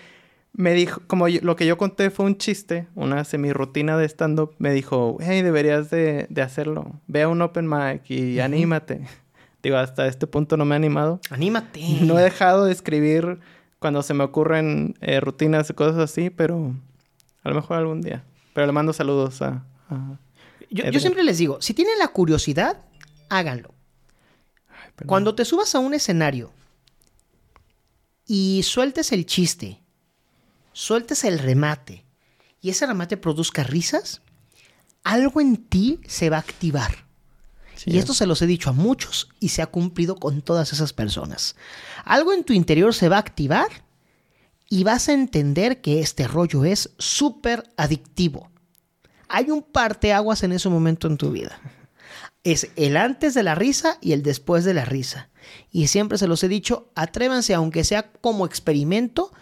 me dijo, como lo que yo conté fue un chiste, una semi-rutina de stand-up, me dijo, hey, deberías de, de, hacerlo. Ve a un open mic y anímate. (laughs) Digo, hasta este punto no me he animado. Anímate. No he dejado de escribir cuando se me ocurren eh, rutinas y cosas así, pero a lo mejor algún día. Pero le mando saludos a... yo, yo, siempre les digo, si tienen la curiosidad, háganlo. Cuando te subas a un escenario y sueltes el chiste, sueltes el remate y ese remate produzca risas, algo en ti se va a activar. y esto se los he dicho a muchos y se ha cumplido con todas esas personas. Algo en tu interior se va a activar y vas a entender que este rollo es súper adictivo. Hay un parteaguas en ese momento en tu vida es el antes de la risa y el después de la risa. Y siempre se los he dicho, atrévanse, aunque sea como experimento,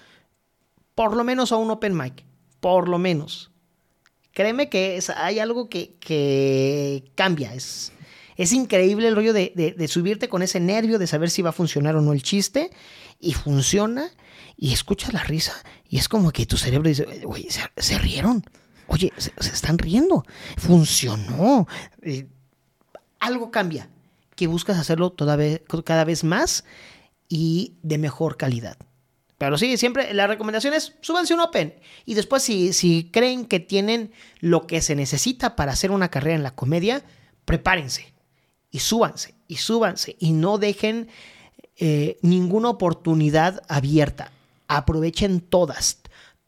por lo menos a un open mic. Por lo menos. Créeme que hay algo que, cambia. Es, es, increíble el rollo de, subirte con ese nervio de saber si va a funcionar o no el chiste. Y funciona. Y escuchas la risa. Y es como que tu cerebro dice, oye, se, rieron. Oye, se, están riendo. Funcionó algo cambia, que buscas hacerlo cada vez más y de mejor calidad. Pero sí, siempre la recomendación es súbanse un Open. Y después, si, si creen que tienen lo que se necesita para hacer una carrera en la comedia, prepárense. Y súbanse, y súbanse. Y no dejen eh, ninguna oportunidad abierta. Aprovechen todas.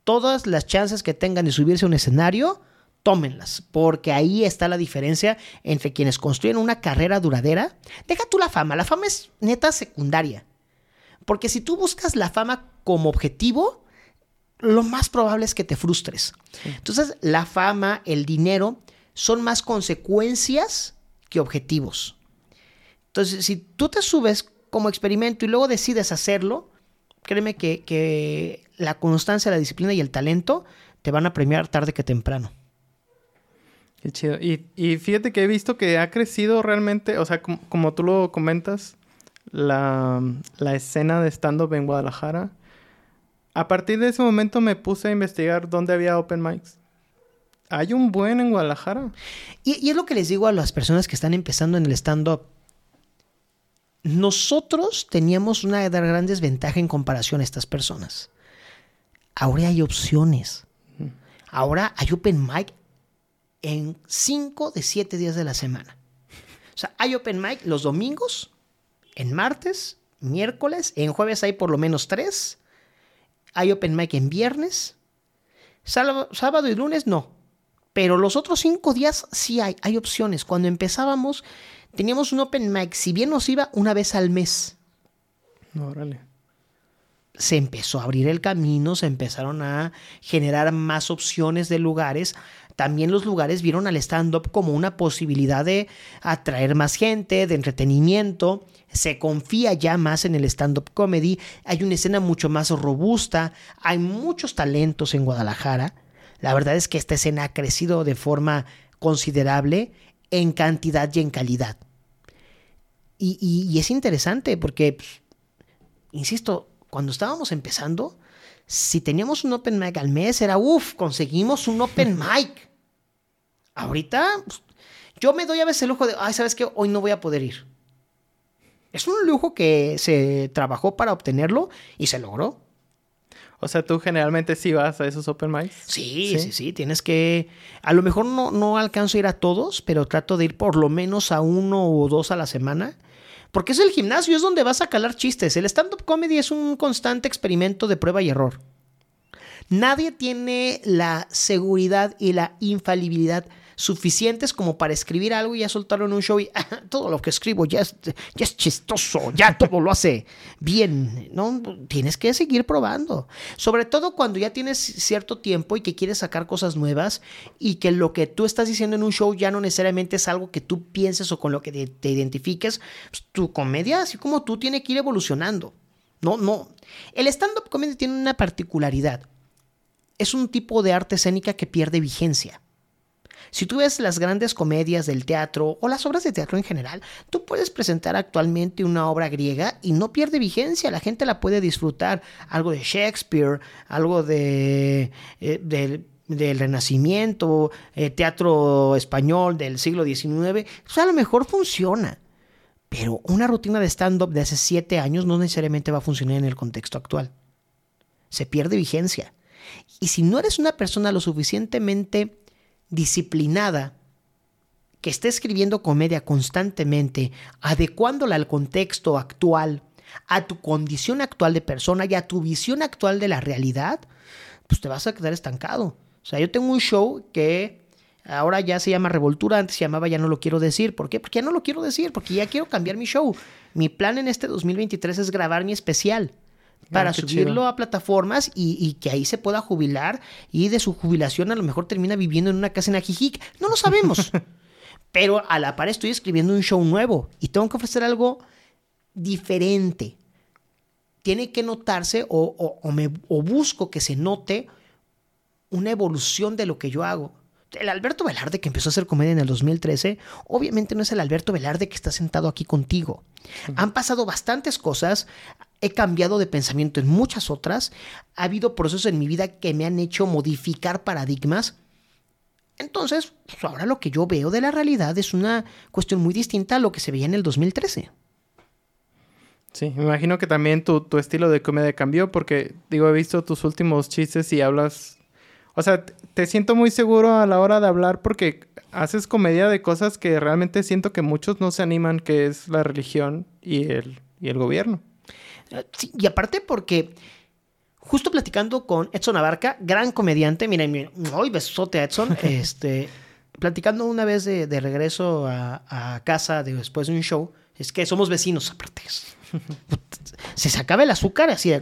Todas las chances que tengan de subirse a un escenario tómenlas, porque ahí está la diferencia entre quienes construyen una carrera duradera. Deja tú la fama, la fama es neta secundaria. Porque si tú buscas la fama como objetivo, lo más probable es que te frustres. Entonces, la fama, el dinero, son más consecuencias que objetivos. Entonces, si tú te subes como experimento y luego decides hacerlo, créeme que, que la constancia, la disciplina y el talento te van a premiar tarde que temprano. Qué chido. Y, fíjate que he visto que ha crecido realmente, o sea, como, tú lo comentas, la, escena de stand-up en Guadalajara A partir de ese momento me puse a investigar dónde había open mics. Hay un buen en Guadalajara. Y, y es lo que les digo a las personas que están empezando en el stand-up. Nosotros teníamos una gran desventaja en comparación a estas personas. Ahora hay opciones. Ahora hay open mic en 5 de 7 días de la semana. O sea, hay open mic los domingos, en martes, miércoles, en jueves hay por lo menos 3. Hay open mic en viernes. Sábado, sábado y lunes no. Pero los otros 5 días sí hay, hay opciones. Cuando empezábamos teníamos un open mic, si bien nos iba una vez al mes. Órale. Se empezó a abrir el camino, se empezaron a generar más opciones de lugares. También los lugares vieron al stand-up como una posibilidad de atraer más gente, de entretenimiento. Se confía ya más en el stand-up comedy. Hay una escena mucho más robusta. Hay muchos talentos en Guadalajara. La verdad es que esta escena ha crecido de forma considerable en cantidad y en calidad. Y, es interesante porque, pues, insisto, cuando estábamos empezando, si teníamos un open mic al mes, era uff, conseguimos un open (laughs) mic. Ahorita, pues, yo me doy a veces el lujo de, ay, ¿sabes qué? Hoy no voy a poder ir. Es un lujo que se trabajó para obtenerlo y se logró. O sea, tú generalmente sí vas a esos open mics. Sí, sí, sí, tienes que... A lo mejor no, no alcanzo a ir a todos, pero trato de ir por lo menos a uno o dos a la semana. Porque es el gimnasio, es donde vas a calar chistes. El stand-up comedy es un constante experimento de prueba y error. Nadie tiene la seguridad y la infalibilidad suficientes como para escribir algo y ya soltarlo en un show y ah, todo lo que escribo ya es, ya es chistoso, ya todo lo hace bien, ¿no? Tienes que seguir probando. Sobre todo cuando ya tienes cierto tiempo y que quieres sacar cosas nuevas y que lo que tú estás diciendo en un show ya no necesariamente es algo que tú pienses o con lo que te, identifiques. Pues, tu comedia, así como tú, tiene que ir evolucionando. No, no. El stand-up comedy tiene una particularidad. Es un tipo de arte escénica que pierde vigencia. Si tú ves las grandes comedias del teatro o las obras de teatro en general, tú puedes presentar actualmente una obra griega y no pierde vigencia, la gente la puede disfrutar. Algo de Shakespeare, algo de, eh, del, Renacimiento, eh, teatro español del siglo XIX, pues a lo mejor funciona. Pero una rutina de stand-up de hace siete años no necesariamente va a funcionar en el contexto actual. Se pierde vigencia. Y si no eres una persona lo suficientemente disciplinada, que esté escribiendo comedia constantemente, adecuándola al contexto actual, a tu condición actual de persona y a tu visión actual de la realidad, pues te vas a quedar estancado. O sea, yo tengo un show que ahora ya se llama Revoltura, antes se llamaba Ya no lo quiero decir. ¿Por qué? Porque ya no lo quiero decir, porque ya quiero cambiar mi show. Mi plan en este 2023 es grabar mi especial para subirlo a plataformas y, que ahí se pueda jubilar y de su jubilación a lo mejor termina viviendo en una casa en Ajijic. No lo sabemos. (laughs) Pero a la par estoy escribiendo un show nuevo y tengo que ofrecer algo diferente. Tiene que notarse o, me, o busco que se note una evolución de lo que yo hago. El Alberto Velarde que empezó a hacer comedia en el 2013, obviamente no es el Alberto Velarde que está sentado aquí contigo. Han pasado bastantes cosas, he cambiado de pensamiento en muchas otras, ha habido procesos en mi vida que me han hecho modificar paradigmas. Entonces, pues, ahora lo que yo veo de la realidad es una cuestión muy distinta a lo que se veía en el 2013. Sí, me imagino que también tu, tu estilo de comedia cambió porque, digo, he visto tus últimos chistes y hablas... O sea, te siento muy seguro a la hora de hablar porque haces comedia de cosas que realmente siento que muchos no se animan, que es la religión y el, y el gobierno y aparte porque justo platicando con Edson Abarca, gran comediante, miren, hoy besote a Edson, (laughs) este, platicando una vez de, regreso a, casa después de un show, es que somos vecinos aparte. (laughs) Se sacaba el azúcar así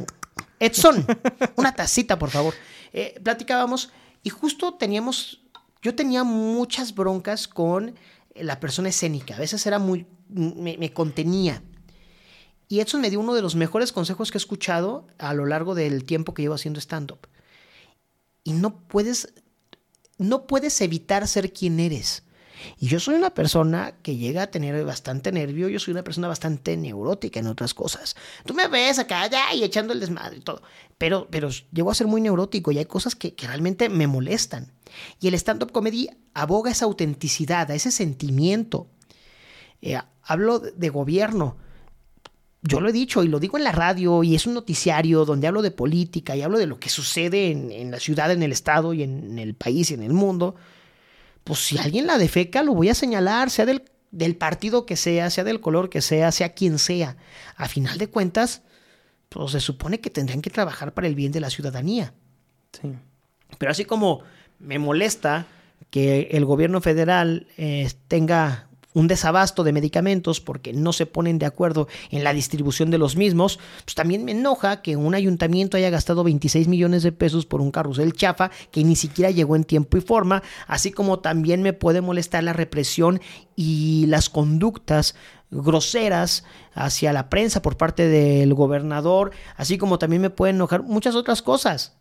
Edson, (laughs) una tacita, por favor. Eh, platicábamos y justo teníamos, yo tenía muchas broncas con la persona escénica. A veces era muy, me contenía. Y Edson me dio uno de los mejores consejos que he escuchado a lo largo del tiempo que llevo haciendo stand-up. Y no puedes, no puedes evitar ser quien eres. Y yo soy una persona que llega a tener bastante nervio, yo soy una persona bastante neurótica en otras cosas. Tú me ves acá ya y echando el desmadre y todo, pero, pero llego a ser muy neurótico y hay cosas que, realmente me molestan. Y el stand-up comedy aboga esa autenticidad, a ese sentimiento. Eh, hablo de gobierno. Yo lo he dicho y lo digo en la radio y es un noticiario donde hablo de política y hablo de lo que sucede en, en la ciudad, en el estado y en el país y en el mundo pues si alguien la defeca, lo voy a señalar, sea del, del partido que sea, sea del color que sea, sea quien sea. A final de cuentas, pues se supone que tendrían que trabajar para el bien de la ciudadanía. Sí. Pero así como me molesta que el gobierno federal eh, tenga un desabasto de medicamentos porque no se ponen de acuerdo en la distribución de los mismos, pues también me enoja que un ayuntamiento haya gastado 26 millones de pesos por un carrusel chafa que ni siquiera llegó en tiempo y forma, así como también me puede molestar la represión y las conductas groseras hacia la prensa por parte del gobernador, así como también me pueden enojar muchas otras cosas.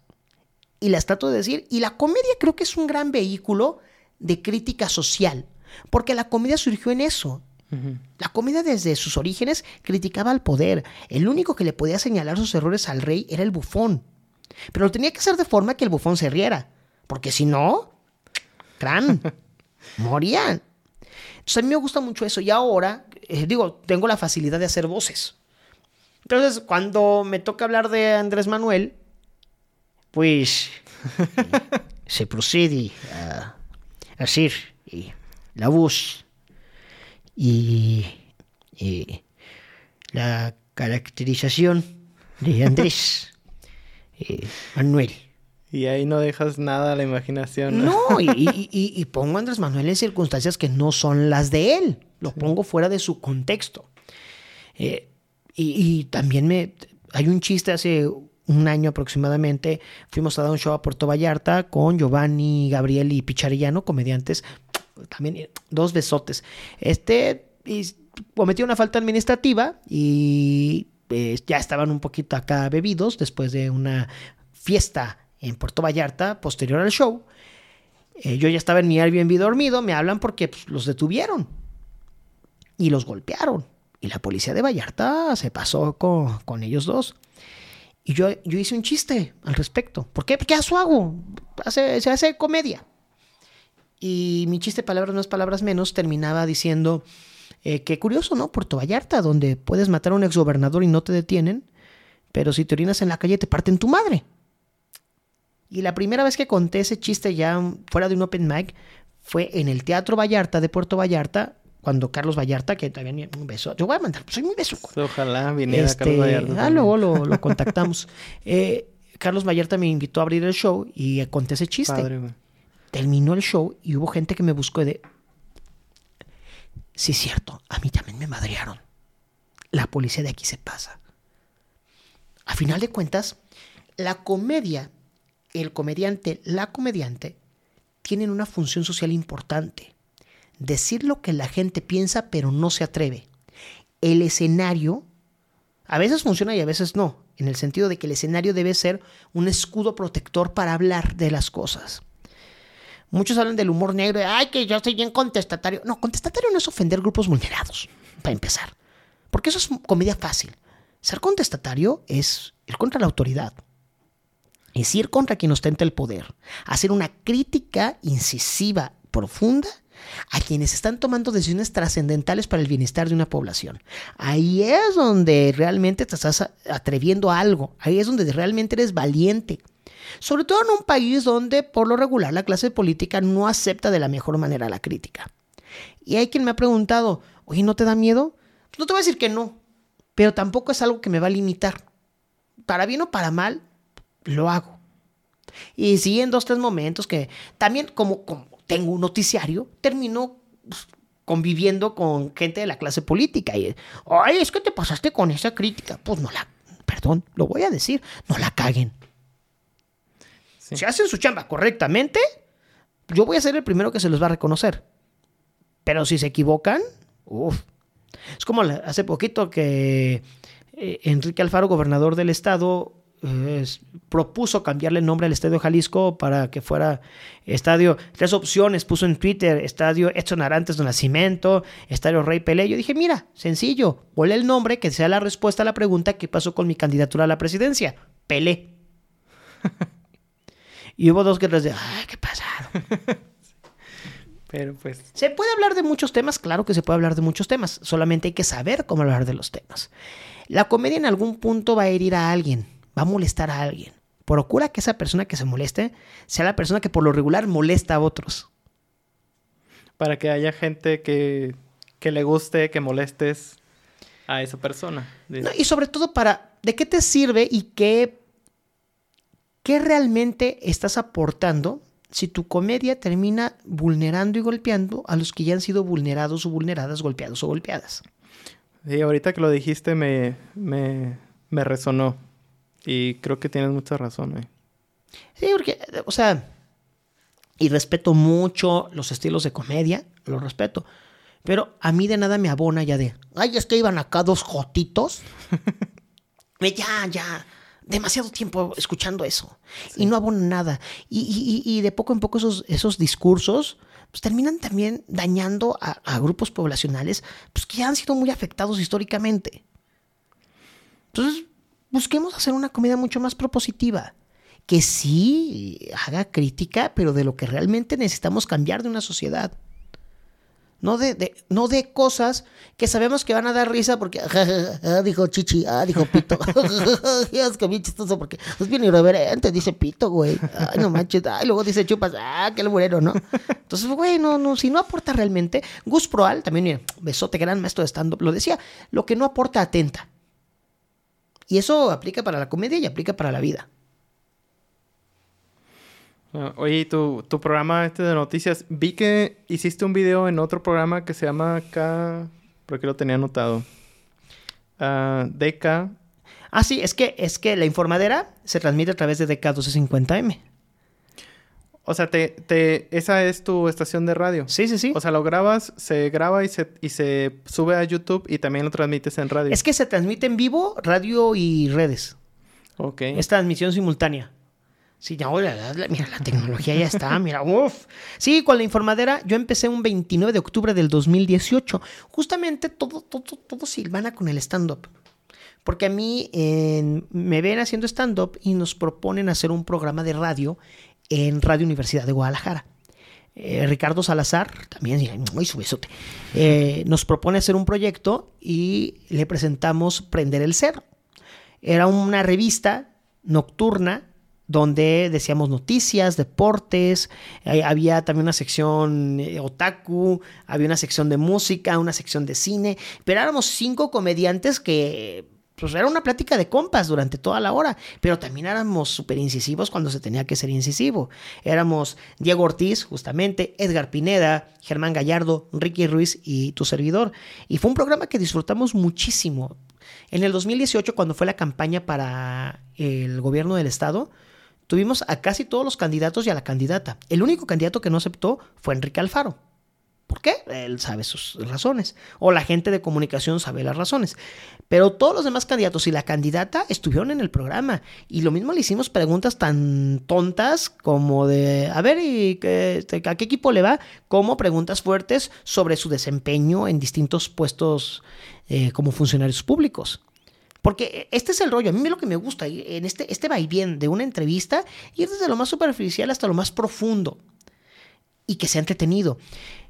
Y las trato de decir, y la comedia creo que es un gran vehículo de crítica social. Porque la comedia surgió en eso. La comedia desde sus orígenes criticaba al poder. El único que le podía señalar sus errores al rey era el bufón. Pero lo tenía que hacer de forma que el bufón se riera. Porque si no, crán, (laughs) morían. Entonces a mí me gusta mucho eso. Y ahora, eh, digo, tengo la facilidad de hacer voces. Entonces, cuando me toca hablar de Andrés Manuel, pues (laughs) se procede a, decir la voz y la caracterización de Andrés (laughs) eh, Manuel. Y ahí no dejas nada a la imaginación. No, (laughs) y, pongo a Andrés Manuel en circunstancias que no son las de él. Lo pongo fuera de su contexto. Eh, y, también me. Hay un chiste hace un año aproximadamente. Fuimos a dar un show a Puerto Vallarta con Giovanni, Gabriel y Picharillano, comediantes también eh, dos besotes. Este cometió una falta administrativa y pues, ya estaban un poquito acá bebidos después de una fiesta en Puerto Vallarta posterior al show. Eh, yo ya estaba en mi Airbnb dormido, me hablan porque pues, los detuvieron y los golpearon. Y la policía de Vallarta se pasó con, ellos dos. Y yo, yo hice un chiste al respecto. ¿Por qué? Porque hago. Hace, se hace comedia. Y mi chiste, palabras más, palabras menos, terminaba diciendo eh, que curioso, ¿no? Puerto Vallarta, donde puedes matar a un exgobernador y no te detienen, pero si te orinas en la calle te parten tu madre. Y la primera vez que conté ese chiste ya fuera de un open mic fue en el Teatro Vallarta de Puerto Vallarta, cuando Carlos Vallarta, que también un beso, yo voy a mandar, soy un beso. Ojalá viniera este, Carlos Vallarta. Ah, luego lo, (laughs) contactamos. Eh, Carlos Vallarta me invitó a abrir el show y conté ese chiste. Padre, terminó el show y hubo gente que me buscó de... Sí, es cierto, a mí también me madrearon. La policía de aquí se pasa. A final de cuentas, la comedia, el comediante, la comediante, tienen una función social importante. Decir lo que la gente piensa pero no se atreve. El escenario a veces funciona y a veces no, en el sentido de que el escenario debe ser un escudo protector para hablar de las cosas. Muchos hablan del humor negro, de, ay, que yo soy bien contestatario. No, contestatario no es ofender grupos vulnerados, para empezar. Porque eso es comedia fácil. Ser contestatario es ir contra la autoridad. Es ir contra quien ostenta el poder. Hacer una crítica incisiva, profunda, a quienes están tomando decisiones trascendentales para el bienestar de una población. Ahí es donde realmente te estás atreviendo a algo. Ahí es donde realmente eres valiente. Sobre todo en un país donde por lo regular la clase política no acepta de la mejor manera la crítica. Y hay quien me ha preguntado, oye, ¿no te da miedo? No te voy a decir que no, pero tampoco es algo que me va a limitar. Para bien o para mal, lo hago. Y sí, en dos, tres momentos que también como, tengo un noticiario, termino pues, conviviendo con gente de la clase política. Y, ay, es que te pasaste con esa crítica. Pues no la, perdón, lo voy a decir, no la caguen. Si hacen su chamba correctamente, yo voy a ser el primero que se los va a reconocer. Pero si se equivocan, uff. Es como hace poquito que eh, Enrique Alfaro, gobernador del estado, eh, propuso cambiarle el nombre al Estadio Jalisco para que fuera Estadio, tres opciones, puso en Twitter, Estadio Edson Arantes de Nacimiento, Estadio Rey Pelé. Yo dije, mira, sencillo, ponle el nombre que sea la respuesta a la pregunta ¿qué pasó con mi candidatura a la presidencia? Pelé. (laughs) y hubo dos guerras de, ay, qué pasado. (laughs) Pero pues... ¿Se puede hablar de muchos temas? Claro que se puede hablar de muchos temas, solamente hay que saber cómo hablar de los temas. La comedia en algún punto va a herir a alguien va a molestar a alguien. Procura que esa persona que se moleste sea la persona que por lo regular molesta a otros. Para que haya gente que, que le guste, que molestes a esa persona. y sobre todo para, ¿de qué te sirve y qué, qué realmente estás aportando si tu comedia termina vulnerando y golpeando a los que ya han sido vulnerados o vulneradas, golpeados o golpeadas? Sí, ahorita que lo dijiste me, me, me resonó. Y creo que tienes mucha razón, eh. Sí, porque, o sea, y respeto mucho los estilos de comedia, los respeto. Pero a mí de nada me abona ya de, ay, es que iban acá dos jotitos. (laughs) ya, ya, demasiado tiempo escuchando eso. Y no abona nada. Y, y, de poco en poco esos, esos discursos pues, terminan también dañando a, a, grupos poblacionales pues, que ya han sido muy afectados históricamente. Entonces, busquemos hacer una comida mucho más propositiva, que sí haga crítica, pero de lo que realmente necesitamos cambiar de una sociedad. No de, no de cosas que sabemos que van a dar risa porque (laughs) dijo Chichi, ah, dijo Pito. (laughs) es que bien chistoso porque es bien irreverente, dice Pito, güey. Ay, no manches. Ay, luego dice Chupas, ah, qué bueno, ¿no? Entonces, güey, no, no, si no aporta realmente. Gus Proal, también, besote, gran maestro de stand-up, lo decía, lo que no aporta atenta. Y eso aplica para la comedia y aplica para la vida. Ah, oye, tu, tu programa este de noticias, vi que hiciste un video en otro programa que se llama K, aquí lo tenía anotado. Uh, DK. Ah, sí, es que, es que la informadera se transmite a través de DK1250M. O sea, te, te, esa es tu estación de radio. Sí, sí, sí. O sea, lo grabas, se graba y se, y se sube a YouTube y también lo transmites en radio. Es que se transmite en vivo, radio y redes. Ok. Es transmisión simultánea. Sí, ya, mira, la tecnología ya está, mira, uff. Sí, con la informadera yo empecé un 29 de octubre del 2018. Justamente todo, todo, todo silvana con el stand-up. Porque a mí me ven haciendo stand-up y nos proponen hacer un programa de radio en Radio Universidad de Guadalajara. Eh, Ricardo Salazar, también, muy su eh, nos propone hacer un proyecto y le presentamos Prender el Cerro. Era una revista nocturna donde decíamos noticias, deportes, eh, había también una sección otaku, había una sección de música, una sección de cine, pero éramos cinco comediantes que pues era una plática de compas durante toda la hora, pero también éramos súper incisivos cuando se tenía que ser incisivo. Éramos Diego Ortiz, justamente, Edgar Pineda, Germán Gallardo, Ricky Ruiz y tu servidor. Y fue un programa que disfrutamos muchísimo. En el 2018, cuando fue la campaña para el gobierno del estado, tuvimos a casi todos los candidatos y a la candidata. El único candidato que no aceptó fue Enrique Alfaro. ¿Por qué? Él sabe sus razones. O la gente de comunicación sabe las razones. Pero todos los demás candidatos y la candidata estuvieron en el programa. Y lo mismo le hicimos preguntas tan tontas como de, a ver, ¿y este, ¿a qué equipo le va? Como preguntas fuertes sobre su desempeño en distintos puestos eh, como funcionarios públicos. Porque este es el rollo. A mí lo que me gusta en este, este bien de una entrevista, ir desde lo más superficial hasta lo más profundo. Y que sea entretenido.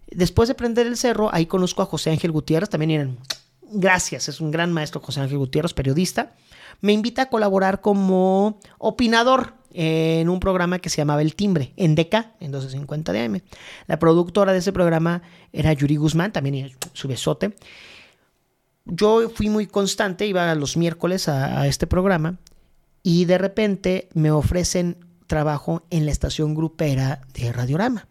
Después de prender el cerro, ahí conozco a José Ángel Gutiérrez, también eran, gracias, es un gran maestro José Ángel Gutiérrez, periodista. Me invita a colaborar como opinador en un programa que se llamaba El Timbre, en DK, en 1250 de AM. La productora de ese programa era Yuri Guzmán, también su besote. Yo fui muy constante, iba los miércoles a, este programa y de repente me ofrecen trabajo en la estación grupera de Radiorama.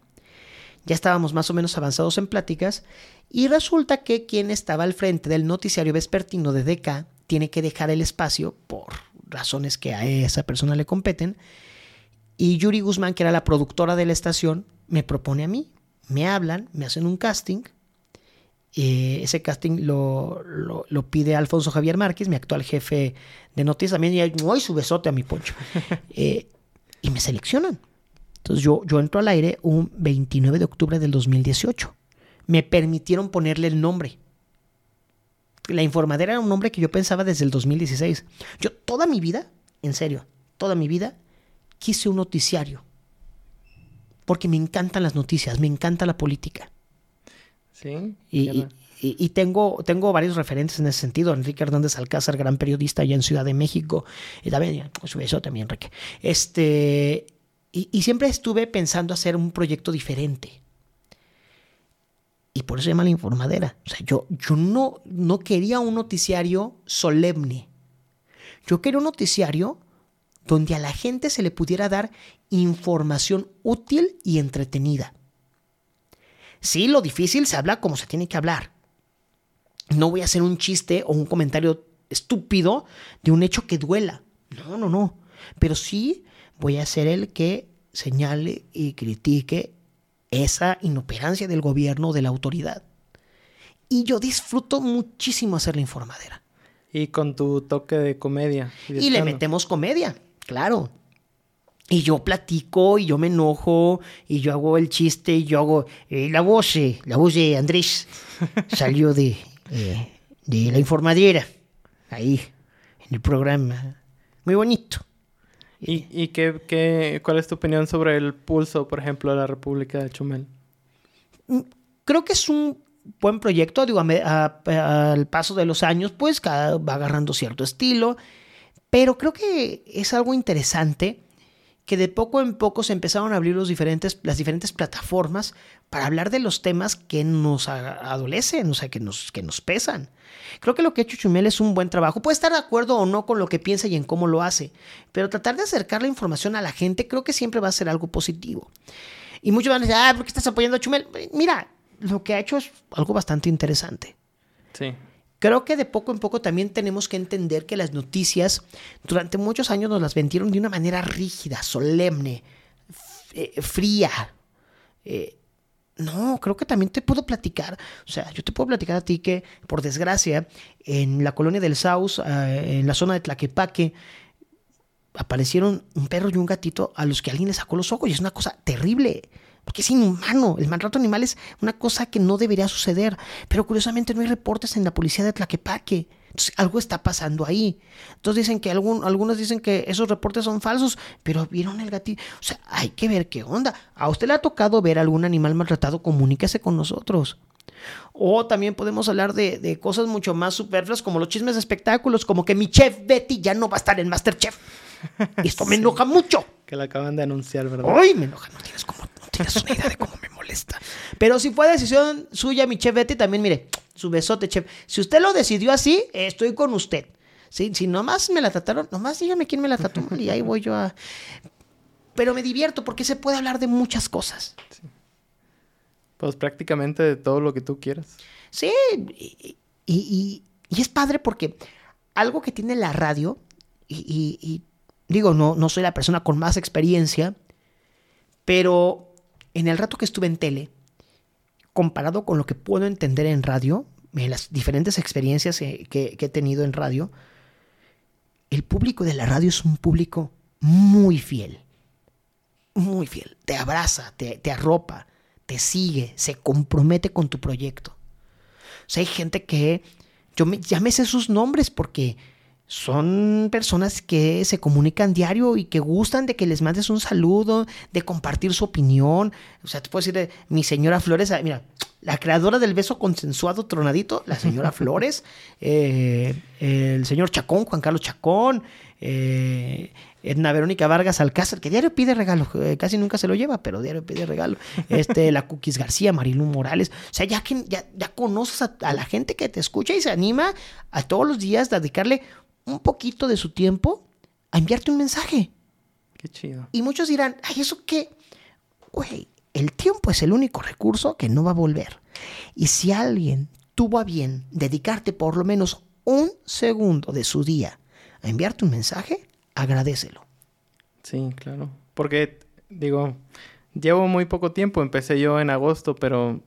Ya estábamos más o menos avanzados en pláticas y resulta que quien estaba al frente del noticiario vespertino de DK tiene que dejar el espacio por razones que a esa persona le competen y Yuri Guzmán, que era la productora de la estación, me propone a mí, me hablan, me hacen un casting Eh, ese casting lo, lo, pide Alfonso Javier Márquez, mi actual jefe de noticias. También y su besote a mi poncho. (laughs) Eh, y me seleccionan. Entonces yo, yo entro al aire un 29 de octubre del 2018. Me permitieron ponerle el nombre. La informadera era un nombre que yo pensaba desde el 2016. Yo toda mi vida, en serio, toda mi vida, quise un noticiario. Porque me encantan las noticias, me encanta la política. Sí. Y, tengo, tengo varios referentes en ese sentido. Enrique Hernández Alcázar, gran periodista allá en Ciudad de México. Y también, pues eso también, Enrique. Este, y, siempre estuve pensando hacer un proyecto diferente. Y por eso se llama la informadera. O sea, yo, yo no, no quería un noticiario solemne. Yo quería un noticiario donde a la gente se le pudiera dar información útil y entretenida. Sí, lo difícil se habla como se tiene que hablar. No voy a hacer un chiste o un comentario estúpido de un hecho que duela. No, no, no. Pero sí voy a ser el que señale y critique esa inoperancia del gobierno, de la autoridad. Y yo disfruto muchísimo hacer la informadera. Y con tu toque de comedia. Y, le metemos comedia, claro. Y yo platico y yo me enojo y yo hago el chiste y yo hago eh, la voz, eh, la voz de Andrés (laughs) salió de, eh, de la informadera, ahí, en el programa. Muy bonito. ¿Y, y qué, qué, cuál es tu opinión sobre el pulso, por ejemplo, de la República de Chumel? Mm, creo que es un buen proyecto, digo, al paso de los años, pues cada, va agarrando cierto estilo, pero creo que es algo interesante que de poco en poco se empezaron a abrir los diferentes, las diferentes plataformas para hablar de los temas que nos adolecen, o sea, que nos, que nos pesan. Creo que lo que ha hecho Chumel es un buen trabajo. Puede estar de acuerdo o no con lo que piensa y en cómo lo hace, pero tratar de acercar la información a la gente creo que siempre va a ser algo positivo. Y muchos van a decir, ah, ¿por qué estás apoyando a Chumel? Mira, lo que ha hecho es algo bastante interesante. Sí. Creo que de poco en poco también tenemos que entender que las noticias durante muchos años nos las vendieron de una manera rígida, solemne, eh, fría. Eh, no, creo que también te puedo platicar. O sea, yo te puedo platicar a ti que, por desgracia, en la colonia del Saus, eh, en la zona de Tlaquepaque, aparecieron un perro y un gatito a los que alguien les sacó los ojos. Y es una cosa terrible porque es inhumano. El maltrato animal es una cosa que no debería suceder. Pero curiosamente no hay reportes en la policía de Tlaquepaque. Entonces, algo está pasando ahí. Entonces dicen que algunos dicen que esos reportes son falsos, pero vieron el gatito. O sea, hay que ver qué onda. ¿A usted le ha tocado ver algún animal maltratado? Comuníquese con nosotros. O también podemos hablar de, de cosas mucho más superfluas como los chismes de espectáculos, como que mi chef Betty ya no va a estar en Masterchef. (laughs) Esto me enoja mucho. Que la acaban de anunciar, ¿verdad? Ay, me enoja, no tienes como tienes una idea de cómo me molesta. Pero si fue decisión suya, mi chef Betty, también mire, su besote, chef. Si usted lo decidió así, estoy con usted. Si, si nomás me la trataron, nomás dígame quién me la trató y ahí voy yo a... Pero me divierto porque se puede hablar de muchas cosas. Pues prácticamente de todo lo que tú quieras. Sí, y, y, es padre porque algo que tiene la radio, y, digo, no, no soy la persona con más experiencia, pero en el rato que estuve en tele, comparado con lo que puedo entender en radio, en las diferentes experiencias que, he tenido en radio, el público de la radio es un público muy fiel. Muy fiel. Te abraza, te, arropa, te sigue, se compromete con tu proyecto. O sea, hay gente que yo me, me sé sus nombres porque son personas que se comunican diario y que gustan de que les mandes un saludo, de compartir su opinión. O sea, te puedo decir, mi señora Flores, ah, mira, la creadora del beso consensuado tronadito, la señora (laughs) Flores, eh, el señor Chacón, Juan Carlos Chacón, eh, Edna Verónica Vargas Alcázar, que diario pide regalo, eh, casi nunca se lo lleva, pero diario pide regalo. Este, la Cookies García, Marilu Morales. O sea, ya que ya, ya conoces a, a, la gente que te escucha y se anima a todos los días a dedicarle un poquito de su tiempo a enviarte un mensaje. Qué chido. Y muchos dirán, ay, ¿eso qué? Güey, el tiempo es el único recurso que no va a volver. Y si alguien tuvo a bien dedicarte por lo menos un segundo de su día a enviarte un mensaje, agradecelo. Sí, claro. Porque, digo, llevo muy poco tiempo, empecé yo en agosto, pero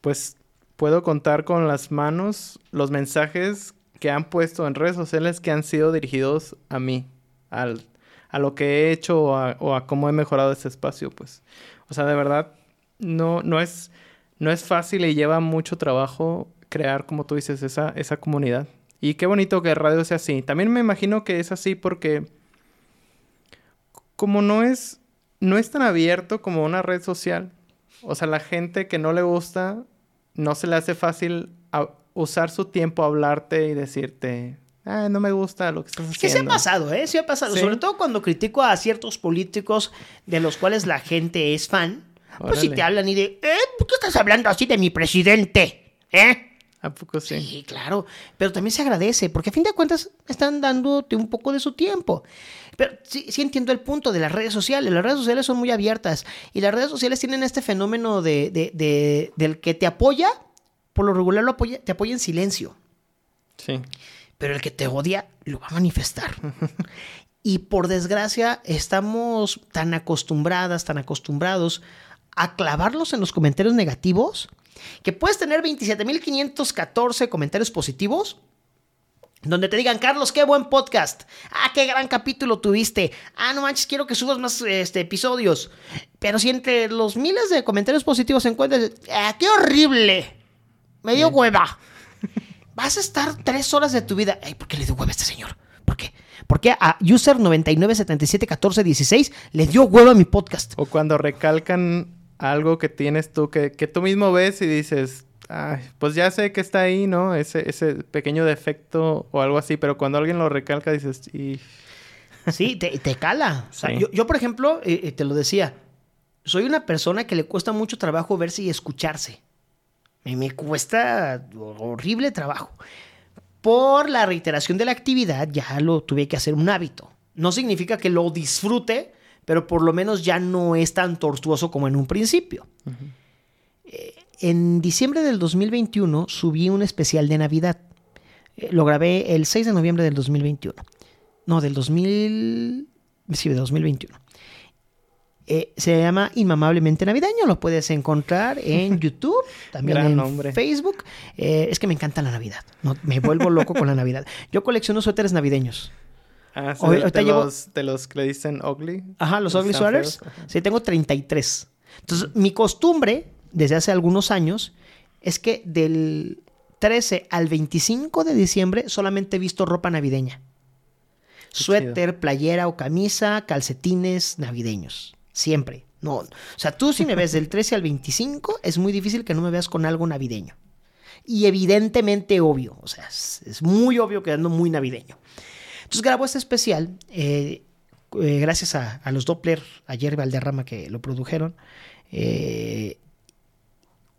pues puedo contar con las manos los mensajes que han puesto en redes sociales que han sido dirigidos a mí, al, a lo que he hecho o a, a cómo he mejorado ese espacio, pues. O sea, de verdad, no, no, es, no es fácil y lleva mucho trabajo crear, como tú dices, esa, esa comunidad. Y qué bonito que radio sea así. También me imagino que es así porque como no es, no es tan abierto como una red social, o sea, la gente que no le gusta, no se le hace fácil usar su tiempo a hablarte y decirte, ah, no me gusta lo que estás haciendo. Que se ha pasado, ¿eh? Se ha pasado. Sobre todo cuando critico a ciertos políticos de los cuales la gente es fan. Pues si te hablan y de, ¿eh? ¿Por qué estás hablando así de mi presidente? ¿Eh? ¿A poco sí? Sí, claro. Pero también se agradece, porque a fin de cuentas están dándote un poco de su tiempo. Pero sí, sí, entiendo el punto de las redes sociales. Las redes sociales son muy abiertas y las redes sociales tienen este fenómeno de, de, del que te apoya, por lo regular lo apoya, te apoya en silencio. Sí. Pero el que te odia lo va a manifestar. (laughs) y por desgracia estamos tan acostumbradas, tan acostumbrados a clavarlos en los comentarios negativos que puedes tener 27.514 comentarios positivos donde te digan, Carlos, qué buen podcast. Ah, qué gran capítulo tuviste. Ah, no manches, quiero que subas más este, episodios. Pero si entre los miles de comentarios positivos se encuentras, ah, qué horrible. Me dio hueva. Vas a estar tres horas de tu vida. Ay, ¿por qué le dio hueva a este señor? ¿Por qué? Porque a user 99771416 le dio hueva a mi podcast. O cuando recalcan algo que tienes tú, que, que tú mismo ves y dices, pues ya sé que está ahí, ¿no? Ese, ese pequeño defecto o algo así, pero cuando alguien lo recalca dices, y... Sí, te, te cala. yo, por ejemplo, eh, eh, te lo decía, soy una persona que le cuesta mucho trabajo verse y escucharse. Me, me cuesta horrible trabajo. Por la reiteración de la actividad ya lo tuve que hacer un hábito. No significa que lo disfrute, pero por lo menos ya no es tan tortuoso como en un principio. Eh, en diciembre del 2021 subí un especial de Navidad. Eh, lo grabé el 6 de noviembre del 2021. No, del 2000... Sí, de 2021. Eh, se llama Inmamablemente Navideño. Lo puedes encontrar en (laughs) YouTube, también en Facebook. es que me encanta la Navidad. me vuelvo loco con la Navidad. Yo colecciono suéteres navideños. Ah, sí, de, los, de, los, que le dicen ugly. Ajá, los, ugly sweaters. Sí, tengo 33. Entonces, mi costumbre, desde hace algunos años, es que del 13 al 25 de diciembre solamente he visto ropa navideña. Suéter, playera o camisa, calcetines navideños. Siempre. No, o sea, tú si me ves del 13 al 25, es muy difícil que no me veas con algo navideño. Y evidentemente obvio, o sea, es, muy obvio que ando muy navideño. Entonces grabó este especial, eh, eh, gracias a, los Doppler, ayer Valderrama que lo produjeron. Eh,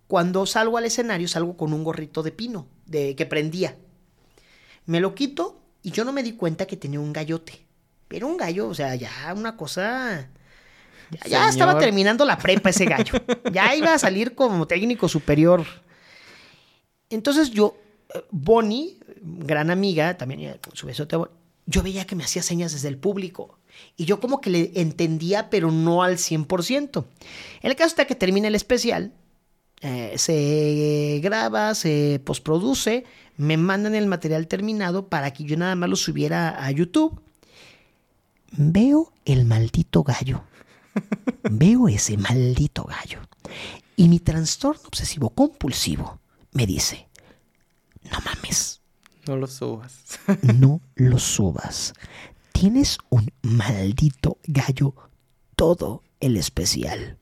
cuando salgo al escenario, salgo con un gorrito de pino, de que prendía. Me lo quito y yo no me di cuenta que tenía un gallote. Pero un gallo, o sea, ya una cosa... Ya, estaba terminando la prepa ese gallo. ya iba a salir como técnico superior. Entonces yo, Bonnie, gran amiga, también su besote, yo veía que me hacía señas desde el público. Y yo como que le entendía, pero no al 100%. El caso está que termina el especial, eh, se graba, se postproduce, me mandan el material terminado para que yo nada más lo subiera a YouTube. Veo el maldito gallo. Veo ese maldito gallo. Y mi trastorno obsesivo compulsivo me dice, no mames, no lo subas. (laughs) no lo subas. Tienes un maldito gallo todo el especial.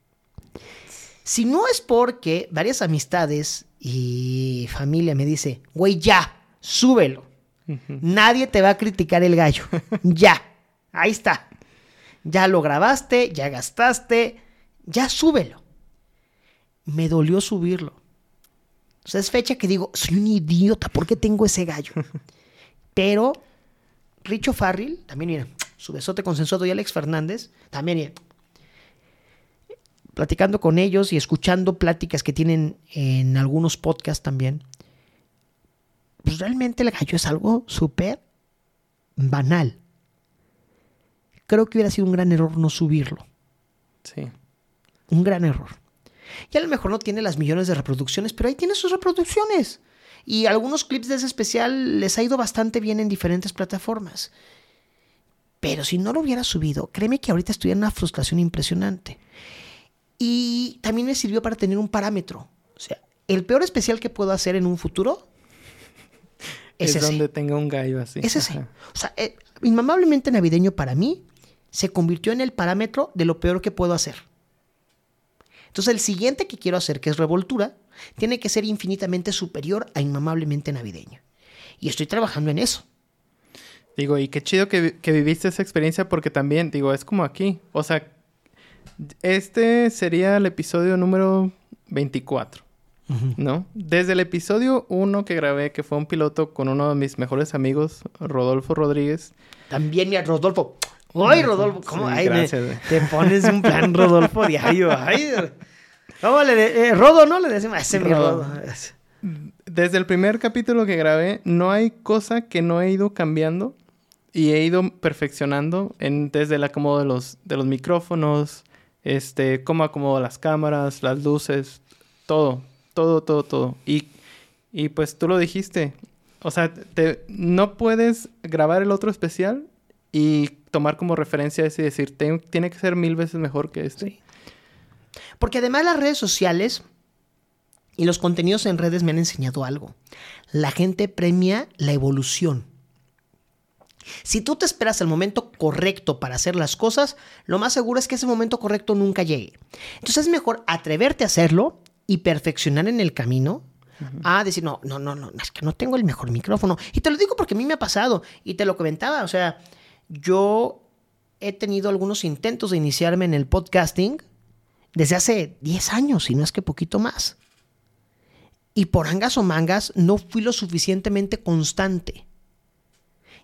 Si no es porque varias amistades y familia me dice, güey, ya, súbelo. Nadie te va a criticar el gallo. ya, ahí está. Ya lo grabaste, ya gastaste, ya súbelo. Me dolió subirlo. O sea, es fecha que digo, soy un idiota, ¿por qué tengo ese gallo? (laughs) Pero Richo Farrell, también mira, su besote consensuado y Alex Fernández, también mira, platicando con ellos y escuchando pláticas que tienen en algunos podcasts también, pues realmente el gallo es algo súper banal. Creo que hubiera sido un gran error no subirlo. Sí. Un gran error. Y a lo mejor no tiene las millones de reproducciones, pero ahí tiene sus reproducciones. Y algunos clips de ese especial les ha ido bastante bien en diferentes plataformas. Pero si no lo hubiera subido, créeme que ahorita estoy en una frustración impresionante. Y también me sirvió para tener un parámetro. O sea, el peor especial que puedo hacer en un futuro (laughs) es, donde tenga un gallo así. Es ese. O sea, eh, inmamablemente navideño para mí se convirtió en el parámetro de lo peor que puedo hacer. Entonces el siguiente que quiero hacer, que es revoltura, tiene que ser infinitamente superior a inmamablemente navideño. Y estoy trabajando en eso. Digo, y qué chido que, que, viviste esa experiencia porque también, digo, es como aquí. O sea, este sería el episodio número 24. ¿No? Desde el episodio 1 que grabé, que fue un piloto con uno de mis mejores amigos, Rodolfo Rodríguez. También mi Rodolfo. ¡Ay, Rodolfo! ¿Cómo? te pones un plan Rodolfo diario. ¡Ay! ¿Cómo le eh, Rodo, ¿no? Le decimos, ese mi Rodo. Desde el primer capítulo que grabé, no hay cosa que no he ido cambiando y he ido perfeccionando en, desde el acomodo de los, de los micrófonos, este, cómo acomodo las cámaras, las luces, todo, todo, todo, todo. Y, y pues tú lo dijiste, o sea, te, no puedes grabar el otro especial y tomar como referencia ese y decir, tiene que ser mil veces mejor que este. Porque además las redes sociales y los contenidos en redes me han enseñado algo. La gente premia la evolución. Si tú te esperas el momento correcto para hacer las cosas, lo más seguro es que ese momento correcto nunca llegue. Entonces es mejor atreverte a hacerlo y perfeccionar en el camino a decir, no, no, no, no, es que no tengo el mejor micrófono. Y te lo digo porque a mí me ha pasado y te lo comentaba, o sea, yo he tenido algunos intentos de iniciarme en el podcasting desde hace 10 años, y no es que poquito más. Y por angas o mangas no fui lo suficientemente constante.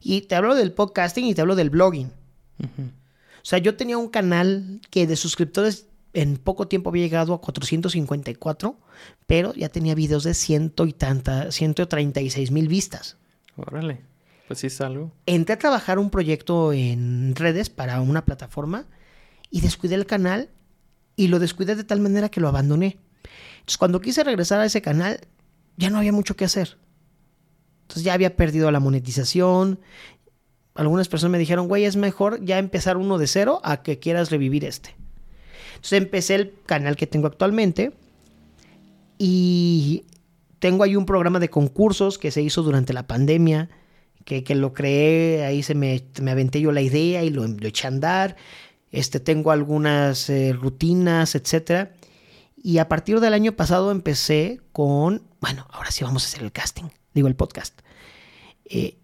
Y te hablo del podcasting y te hablo del blogging. O sea, yo tenía un canal que de suscriptores en poco tiempo había llegado a 454, pero ya tenía videos de ciento y tanta, 136 mil vistas. Órale. Pues es algo. Entré a trabajar un proyecto en redes para una plataforma y descuidé el canal y lo descuidé de tal manera que lo abandoné. Entonces cuando quise regresar a ese canal ya no había mucho que hacer. Entonces ya había perdido la monetización. Algunas personas me dijeron, güey, es mejor ya empezar uno de cero a que quieras revivir este. Entonces empecé el canal que tengo actualmente y tengo ahí un programa de concursos que se hizo durante la pandemia que, lo creé, ahí se me, me, aventé yo la idea y lo, eché a andar. Este, tengo algunas eh, rutinas, etcétera. Y a partir del año pasado empecé con, bueno, ahora sí vamos a hacer el casting, digo el podcast. Eh,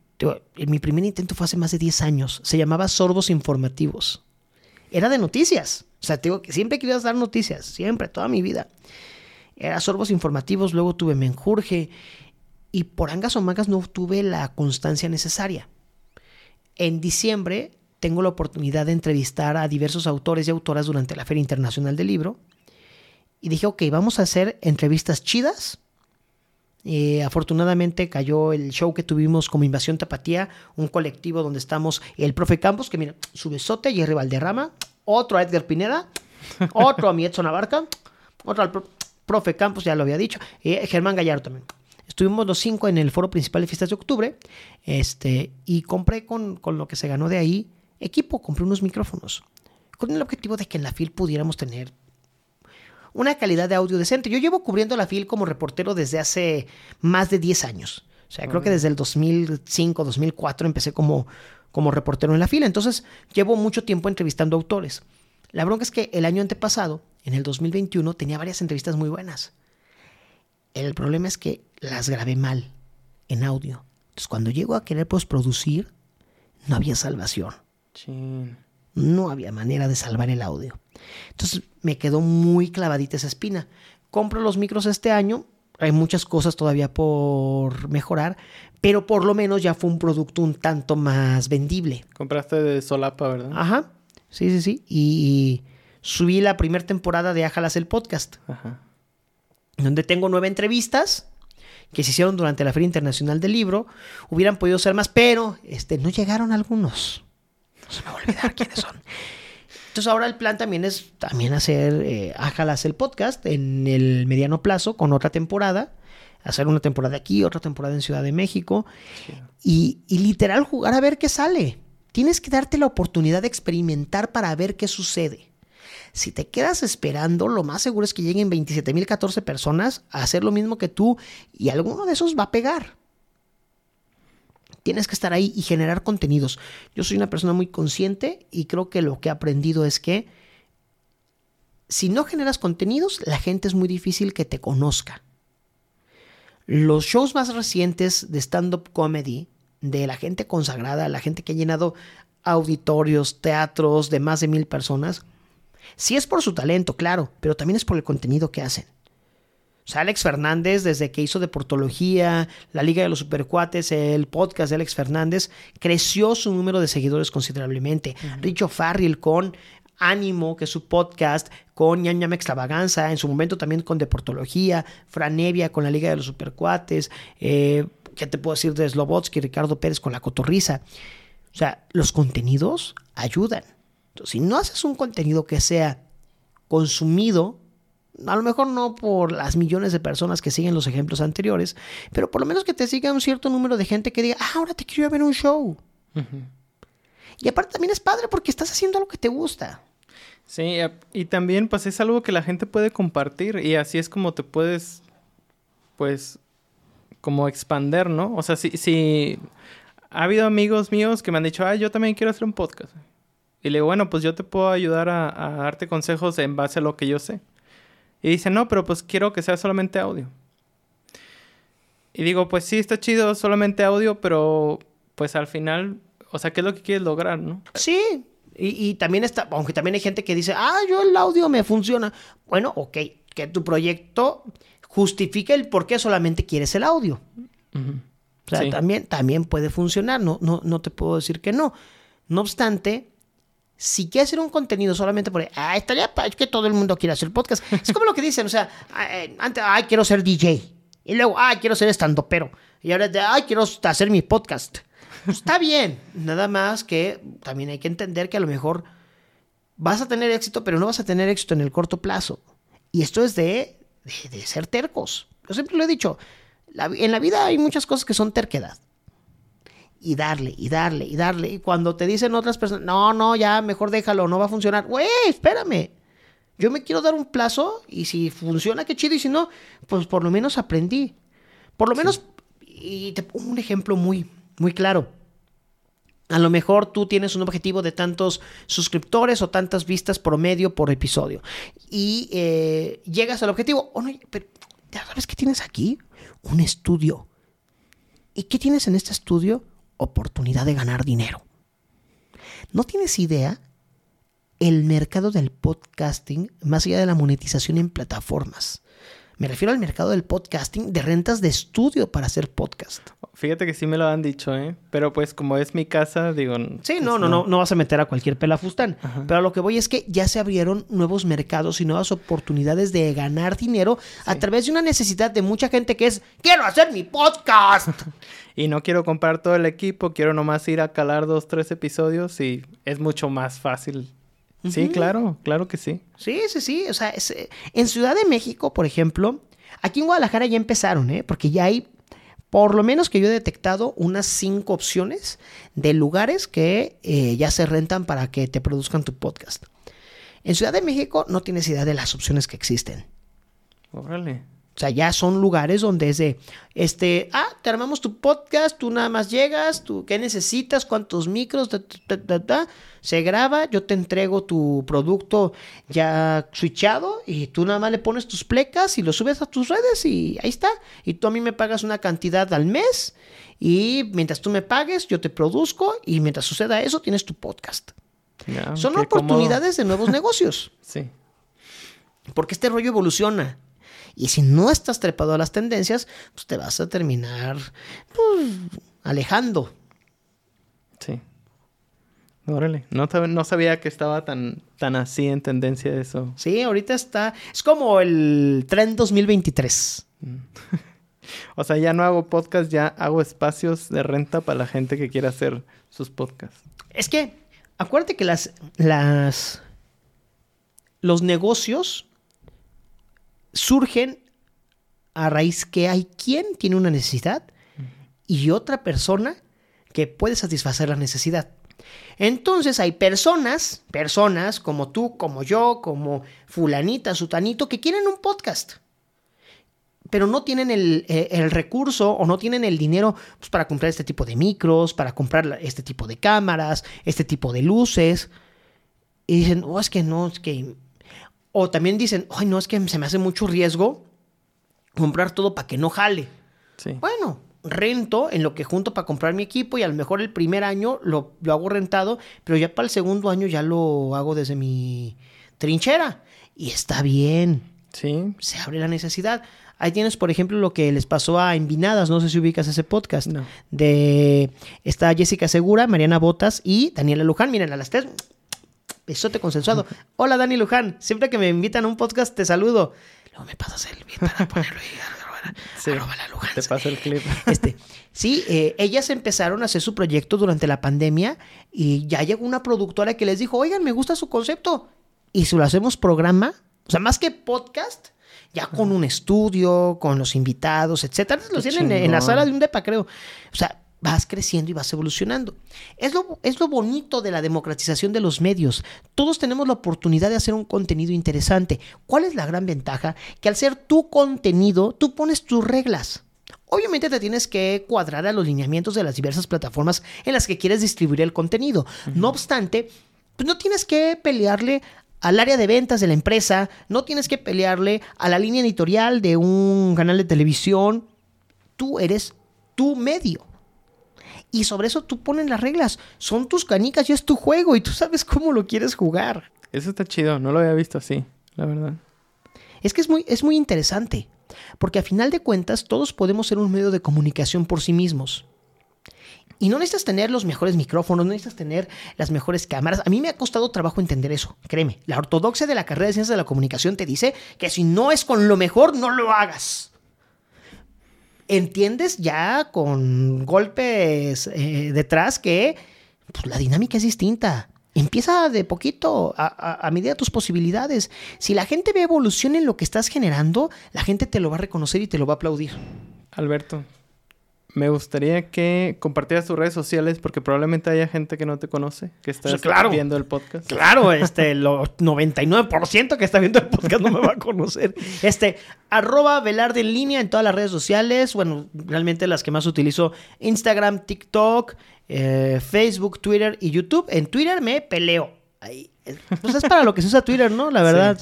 mi primer intento fue hace más de 10 años. Se llamaba Sorbos Informativos. Era de noticias. O sea, digo que siempre quería dar noticias, siempre, toda mi vida. Era Sorbos Informativos, luego tuve Menjurje y por angas o mangas no tuve la constancia necesaria. En diciembre tengo la oportunidad de entrevistar a diversos autores y autoras durante la Feria Internacional del Libro y dije, ok, vamos a hacer entrevistas chidas. Eh, afortunadamente cayó el show que tuvimos como Invasión Tapatía, un colectivo donde estamos el profe Campos, que mira, su besote, Jerry Valderrama, otro a Edgar Pineda, otro a mi Edson Abarca, otro al profe Campos, ya lo había dicho, eh, Germán Gallardo también. Estuvimos los cinco en el foro principal de fiestas de octubre este, y compré con, lo que se ganó de ahí equipo, compré unos micrófonos con el objetivo de que en la FIL pudiéramos tener una calidad de audio decente. Yo llevo cubriendo la FIL como reportero desde hace más de 10 años. O sea, creo que desde el 2005, 2004 empecé como, como reportero en la FIL. Entonces, llevo mucho tiempo entrevistando autores. La bronca es que el año antepasado, en el 2021, tenía varias entrevistas muy buenas. El problema es que las grabé mal en audio. Entonces, cuando llego a querer postproducir, no había salvación. No había manera de salvar el audio. Entonces, me quedó muy clavadita esa espina. Compro los micros este año. Hay muchas cosas todavía por mejorar, pero por lo menos ya fue un producto un tanto más vendible. Compraste de solapa, ¿verdad? Ajá. Sí, sí, sí. Y subí la primera temporada de Ajalas el podcast. Ajá. Donde tengo nueve entrevistas que se hicieron durante la Feria Internacional del Libro. Hubieran podido ser más, pero este, no llegaron algunos. No se me va a olvidar (laughs) quiénes son. Entonces ahora el plan también es también hacer, eh, el podcast en el mediano plazo con otra temporada. Hacer una temporada aquí, otra temporada en Ciudad de México. Y, y literal jugar a ver qué sale. Tienes que darte la oportunidad de experimentar para ver qué sucede. Si te quedas esperando, lo más seguro es que lleguen 27.014 personas a hacer lo mismo que tú y alguno de esos va a pegar. Tienes que estar ahí y generar contenidos. Yo soy una persona muy consciente y creo que lo que he aprendido es que si no generas contenidos, la gente es muy difícil que te conozca. Los shows más recientes de stand-up comedy, de la gente consagrada, la gente que ha llenado auditorios, teatros de más de mil personas, sí es por su talento, claro, pero también es por el contenido que hacen. O sea, Alex Fernández, desde que hizo Deportología, la Liga de los Supercuates, el podcast de Alex Fernández, creció su número de seguidores considerablemente. Richo Farrell con Ánimo, que es su podcast, con Ñam Extravaganza, en su momento también con Deportología, Fran Nevia con la Liga de los Supercuates, eh, ¿qué te puedo decir de Slobotsky, Ricardo Pérez con La Cotorriza? O sea, los contenidos ayudan. Entonces, si no haces un contenido que sea consumido a lo mejor no por las millones de personas que siguen los ejemplos anteriores, pero por lo menos que te siga un cierto número de gente que diga, ah, ahora te quiero ver un show. Y aparte también es padre porque estás haciendo lo que te gusta. Sí, y también pues es algo que la gente puede compartir y así es como te puedes, pues, como expander, ¿no? O sea, si, si ha habido amigos míos que me han dicho, ah, yo también quiero hacer un podcast. Y le digo, bueno, pues yo te puedo ayudar a darte consejos en base a lo que yo sé. Y dice, no, pero pues quiero que sea solamente audio. Y digo, pues sí, está chido solamente audio, pero pues al final, o sea, ¿qué es lo que quieres lograr, no? Sí, y, también está, aunque también hay gente que dice, ah, yo el audio me funciona. Bueno, ok, que tu proyecto justifique el por qué solamente quieres el audio. O sea, también, también puede funcionar, no, no, no te puedo decir que no. No obstante, si quieres hacer un contenido solamente por, ah, estaría, es que todo el mundo quiere hacer podcast. Es como lo que dicen, o sea, eh, antes, ay, quiero ser DJ. Y luego, ay, quiero ser estando pero. Y ahora, ay, quiero hacer mi podcast. Pues, está bien, nada más que también hay que entender que a lo mejor vas a tener éxito, pero no vas a tener éxito en el corto plazo. Y esto es de, de, ser tercos. Yo siempre lo he dicho, en la vida hay muchas cosas que son terquedad y darle, y darle, y darle. Y cuando te dicen otras personas, no, no, ya mejor déjalo, no va a funcionar. Güey, espérame. Yo me quiero dar un plazo y si funciona, qué chido. Y si no, pues por lo menos aprendí. Por lo menos, y te pongo un ejemplo muy, muy claro. A lo mejor tú tienes un objetivo de tantos suscriptores o tantas vistas promedio por episodio. Y eh, llegas al objetivo. Oh, no, pero, ¿sabes qué tienes aquí? Un estudio. ¿Y qué tienes en este estudio? Oportunidad de ganar dinero. ¿No tienes idea? El mercado del podcasting, más allá de la monetización en plataformas. Me refiero al mercado del podcasting de rentas de estudio para hacer podcast. Fíjate que sí me lo han dicho, ¿eh? Pero pues como es mi casa, digo... Sí, pues no, no, no, no vas a meter a cualquier pelafustán. Pero a lo que voy es que ya se abrieron nuevos mercados y nuevas oportunidades de ganar dinero a través de una necesidad de mucha gente que es, quiero hacer mi podcast. (laughs) y no quiero comprar todo el equipo, quiero nomás ir a calar dos, tres episodios y es mucho más fácil. Sí, claro, claro que sí. Sí, sí, sí. O sea, eh, en Ciudad de México, por ejemplo, aquí en Guadalajara ya empezaron, ¿eh? Porque ya hay por lo menos que yo he detectado unas cinco opciones de lugares que eh, ya se rentan para que te produzcan tu podcast. En Ciudad de México no tienes idea de las opciones que existen. Órale. O sea, ya son lugares donde es de, este, ah, te armamos tu podcast, tú nada más llegas, tú, ¿qué necesitas? ¿Cuántos micros? se graba, yo te entrego tu producto ya switchado y tú nada más le pones tus plecas y lo subes a tus redes y ahí está. Y tú a mí me pagas una cantidad al mes y mientras tú me pagues, yo te produzco y mientras suceda eso, tienes tu podcast. son oportunidades de nuevos negocios. (laughs) Sí. Porque este rollo evoluciona. Y si no estás trepado a las tendencias, pues te vas a terminar pues, alejando. Sí. Órale, no, no, sabía que estaba tan, tan así en tendencia eso. Sí, ahorita está. Es como el tren 2023. Mm. (laughs) o sea, ya no hago podcast, ya hago espacios de renta para la gente que quiera hacer sus podcasts. Es que, acuérdate que las, las los negocios surgen a raíz que hay quien tiene una necesidad y otra persona que puede satisfacer la necesidad. Entonces hay personas, personas como tú, como yo, como fulanita, sutanito, que quieren un podcast, pero no tienen el, eh, recurso o no tienen el dinero pues, para comprar este tipo de micros, para comprar este tipo de cámaras, este tipo de luces. Y dicen, oh, es que no, es que... O también dicen, ay, no, es que se me hace mucho riesgo comprar todo para que no jale. Bueno, rento en lo que junto para comprar mi equipo y a lo mejor el primer año lo, lo, hago rentado, pero ya para el segundo año ya lo hago desde mi trinchera. Y está bien. Sí. Se abre la necesidad. Ahí tienes, por ejemplo, lo que les pasó a Envinadas, no sé si ubicas ese podcast. No. De está Jessica Segura, Mariana Botas y Daniela Luján. Miren, a las tres, besote consensuado. Hola Dani Luján, siempre que me invitan a un podcast te saludo. Luego me pasas el beat para ponerlo ahí. (laughs) Sí, te paso el clip. (laughs) Este, sí, eh, ellas empezaron a hacer su proyecto durante la pandemia y ya llegó una productora que les dijo, oigan, me gusta su concepto. Y si lo hacemos programa, o sea, más que podcast, ya con un estudio, con los invitados, etcétera. Lo tienen en la sala de un depa, creo. O sea, vas creciendo y vas evolucionando. Es lo, es lo bonito de la democratización de los medios. Todos tenemos la oportunidad de hacer un contenido interesante. ¿Cuál es la gran ventaja? Que al ser tu contenido, tú pones tus reglas. Obviamente te tienes que cuadrar a los lineamientos de las diversas plataformas en las que quieres distribuir el contenido. No obstante, pues no tienes que pelearle al área de ventas de la empresa, no tienes que pelearle a la línea editorial de un canal de televisión. Tú eres tu medio y sobre eso tú pones las reglas. Son tus canicas y es tu juego y tú sabes cómo lo quieres jugar. Eso está chido, no lo había visto así, la verdad. Es que es muy, es muy interesante, porque a final de cuentas todos podemos ser un medio de comunicación por sí mismos. Y no necesitas tener los mejores micrófonos, no necesitas tener las mejores cámaras. A mí me ha costado trabajo entender eso, créeme. La ortodoxia de la carrera de ciencias de la comunicación te dice que si no es con lo mejor, no lo hagas entiendes ya con golpes eh, detrás que pues, la dinámica es distinta. Empieza de poquito a, a, medida tus posibilidades. Si la gente ve evolución en lo que estás generando, la gente te lo va a reconocer y te lo va a aplaudir. Alberto, me gustaría que compartieras tus redes sociales porque probablemente haya gente que no te conoce, que está viendo el podcast. Claro, (laughs) este, el 99% que está viendo el podcast no me va a conocer. Este, arroba Velarde en línea en todas las redes sociales. Bueno, realmente las que más utilizo, Instagram, TikTok, eh, Facebook, Twitter y YouTube. En Twitter me peleo. Ahí. Pues es para lo que se usa Twitter, ¿no? La verdad.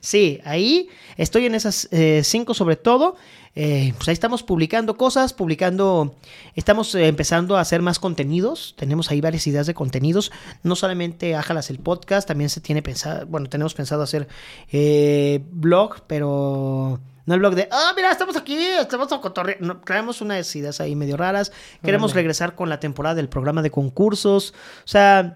Sí, ahí estoy en esas eh, cinco sobre todo. Eh, pues ahí estamos publicando cosas, publicando, estamos eh, empezando a hacer más contenidos, tenemos ahí varias ideas de contenidos, no solamente Ájalas el podcast, también se tiene pensado, bueno, tenemos pensado hacer eh, blog, pero no el blog de, ah, mira, estamos aquí, estamos a cotorrear. No, traemos unas ideas ahí medio raras. Queremos regresar con la temporada del programa de concursos. O sea,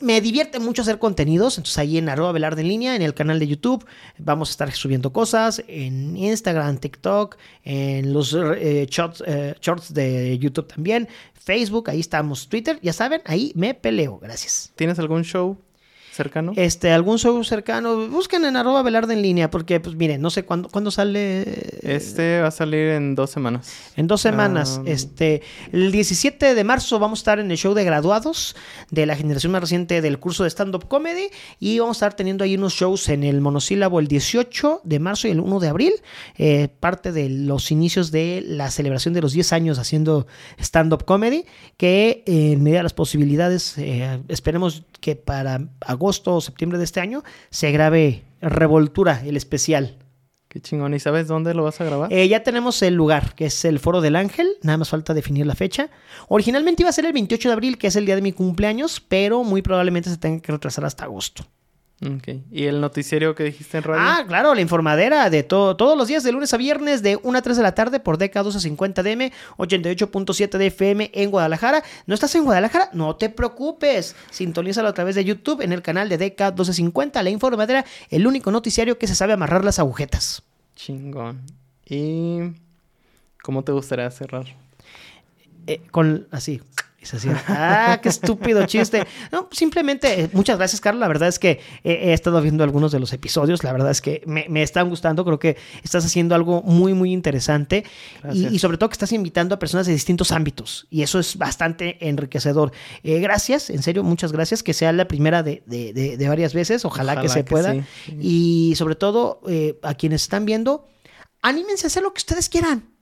me, divierte mucho hacer contenidos, entonces ahí en arroba velar en línea, en el canal de YouTube, vamos a estar subiendo cosas, en Instagram, TikTok, en los eh, eh, shorts, de YouTube también, Facebook, ahí estamos, Twitter, ya saben, ahí me peleo, gracias. ¿Tienes algún show cercano? Este, algún show cercano, busquen en arroba velarde en línea, porque pues miren, no sé cuándo, cuándo sale. Este va a salir en dos semanas. En dos semanas. Ah, este, el 17 de marzo vamos a estar en el show de graduados de la generación más reciente del curso de stand-up comedy. Y vamos a estar teniendo ahí unos shows en el monosílabo el 18 de marzo y el 1 de abril. Eh, parte de los inicios de la celebración de los 10 años haciendo stand-up comedy. Que eh, en medida de las posibilidades, eh, esperemos que para agosto o septiembre de este año se grabe Revoltura, el especial. Qué chingón. ¿Y sabes dónde lo vas a grabar? Eh, ya tenemos el lugar, que es el Foro del Ángel. Nada más falta definir la fecha. Originalmente iba a ser el 28 de abril, que es el día de mi cumpleaños, pero muy probablemente se tenga que retrasar hasta agosto. Ok. ¿Y el noticiero que dijiste en radio? Ah, claro, la informadera de todo, todos los días, de lunes a viernes, de 1 a 3 de la tarde, por DK 1250 DM, 88.7 de FM en Guadalajara. ¿No estás en Guadalajara? No te preocupes. Sintonízalo a través de YouTube en el canal de DK 1250, la informadera, el único noticiario que se sabe amarrar las agujetas. Chingón. ¿Y cómo te gustaría cerrar? Eh, con así Es así, ah, qué estúpido chiste. No, simplemente, eh, muchas gracias, Carlos. La verdad es que he, estado viendo algunos de los episodios. La verdad es que me, están gustando. Creo que estás haciendo algo muy, muy interesante. Y, sobre todo que estás invitando a personas de distintos ámbitos. Y eso es bastante enriquecedor. Eh, gracias, en serio, muchas gracias. Que sea la primera de, varias veces. Ojalá, que se pueda. Y sobre todo, eh, a quienes están viendo, anímense a hacer lo que ustedes quieran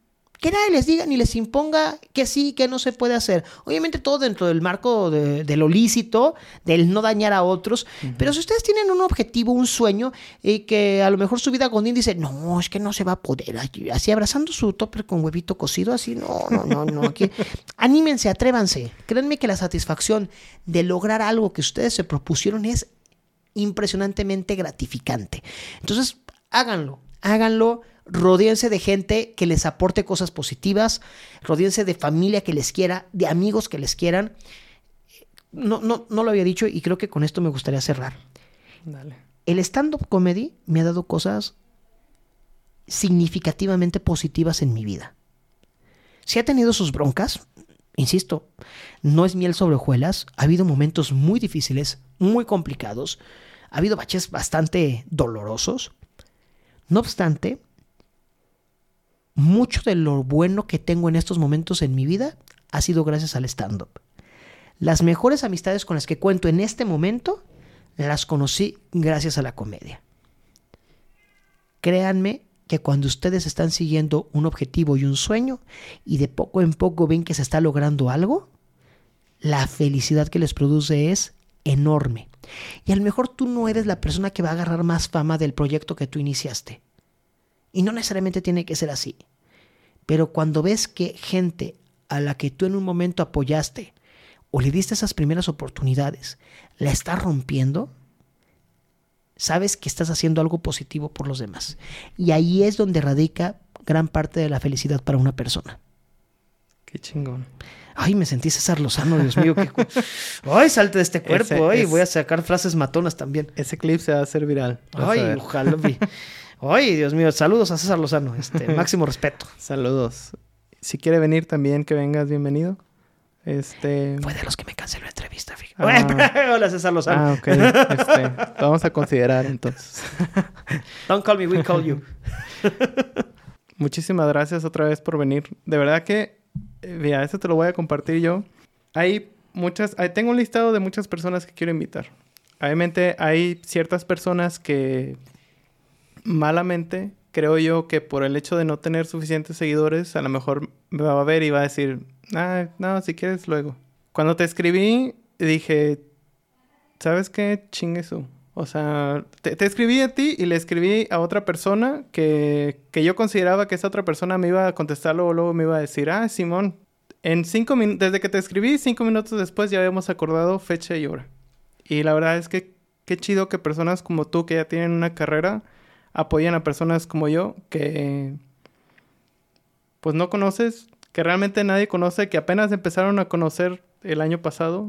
que nadie les diga ni les imponga que sí, que no se puede hacer. Obviamente todo dentro del marco de, lo lícito, del no dañar a otros, pero si ustedes tienen un objetivo, un sueño, y que a lo mejor su vida Godín dice, no, es que no se va a poder, así abrazando su topper con huevito cocido, así, no, no, no, no, aquí, (laughs) anímense, atrévanse. Créanme que la satisfacción de lograr algo que ustedes se propusieron es impresionantemente gratificante. Entonces, háganlo, háganlo Rodíense de gente que les aporte cosas positivas, rodíense de familia que les quiera, de amigos que les quieran. No, no, no lo había dicho y creo que con esto me gustaría cerrar. El stand-up comedy me ha dado cosas significativamente positivas en mi vida. Si ha tenido sus broncas, insisto, no es miel sobre hojuelas, ha habido momentos muy difíciles, muy complicados, ha habido baches bastante dolorosos. No obstante, mucho de lo bueno que tengo en estos momentos en mi vida ha sido gracias al stand-up. Las mejores amistades con las que cuento en este momento las conocí gracias a la comedia. Créanme que cuando ustedes están siguiendo un objetivo y un sueño y de poco en poco ven que se está logrando algo, la felicidad que les produce es enorme. Y a lo mejor tú no eres la persona que va a agarrar más fama del proyecto que tú iniciaste. Y no necesariamente tiene que ser así. Pero cuando ves que gente a la que tú en un momento apoyaste o le diste esas primeras oportunidades, la está rompiendo, sabes que estás haciendo algo positivo por los demás. Y ahí es donde radica gran parte de la felicidad para una persona. Qué chingón. Ay, me sentí César Lozano, Dios mío. Qué... (laughs) Ay, salte de este cuerpo. Ay, voy a sacar frases matonas también. Ese clip se va a hacer viral. Ay, ojalá. (laughs) Ay, Dios mío, saludos a César Lozano, este, (laughs) máximo respeto. saludos. Si quiere venir también, que vengas, bienvenido. Este... Fue de los que me canceló la entrevista, ah. (laughs) Hola, César Lozano. Ah, ok. Este, (laughs) vamos a considerar entonces. Don't call me, we call you. Muchísimas gracias otra vez por venir. De verdad que, eh, mira, esto te lo voy a compartir yo. Hay muchas, hay, tengo un listado de muchas personas que quiero invitar. Obviamente hay ciertas personas que malamente, creo yo que por el hecho de no tener suficientes seguidores, a lo mejor me va a ver y va a decir, ah, no, si quieres luego. Cuando te escribí, dije, ¿sabes qué? Chingue su. O sea, te, escribí a ti y le escribí a otra persona que, que, yo consideraba que esa otra persona me iba a contestar luego, luego me iba a decir, ah, Simón, en cinco desde que te escribí, cinco minutos después ya habíamos acordado fecha y hora. Y la verdad es que qué chido que personas como tú que ya tienen una carrera apoyan a personas como yo que pues no conoces, que realmente nadie conoce, que apenas empezaron a conocer el año pasado.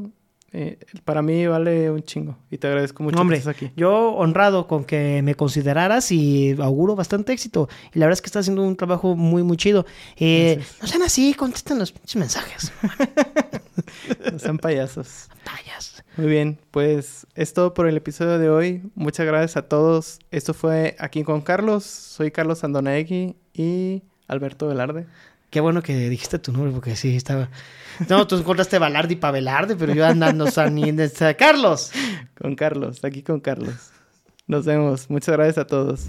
Eh, para mí vale un chingo y te agradezco mucho Hombre, que estés aquí. Yo honrado con que me consideraras y auguro bastante éxito. Y la verdad es que estás haciendo un trabajo muy, muy chido. Eh, no sean así, contesten los mensajes. (laughs) no sean payasos. Payasos. Muy bien, pues es todo por el episodio de hoy. Muchas gracias a todos. Esto fue aquí con Carlos. Soy Carlos Andonaegui y Alberto Velarde. Qué bueno que dijiste tu nombre porque sí estaba. No, tú encontraste Balardi para Velarde, pero yo andando San Carlos. Con Carlos, aquí con Carlos. Nos vemos. Muchas gracias a todos.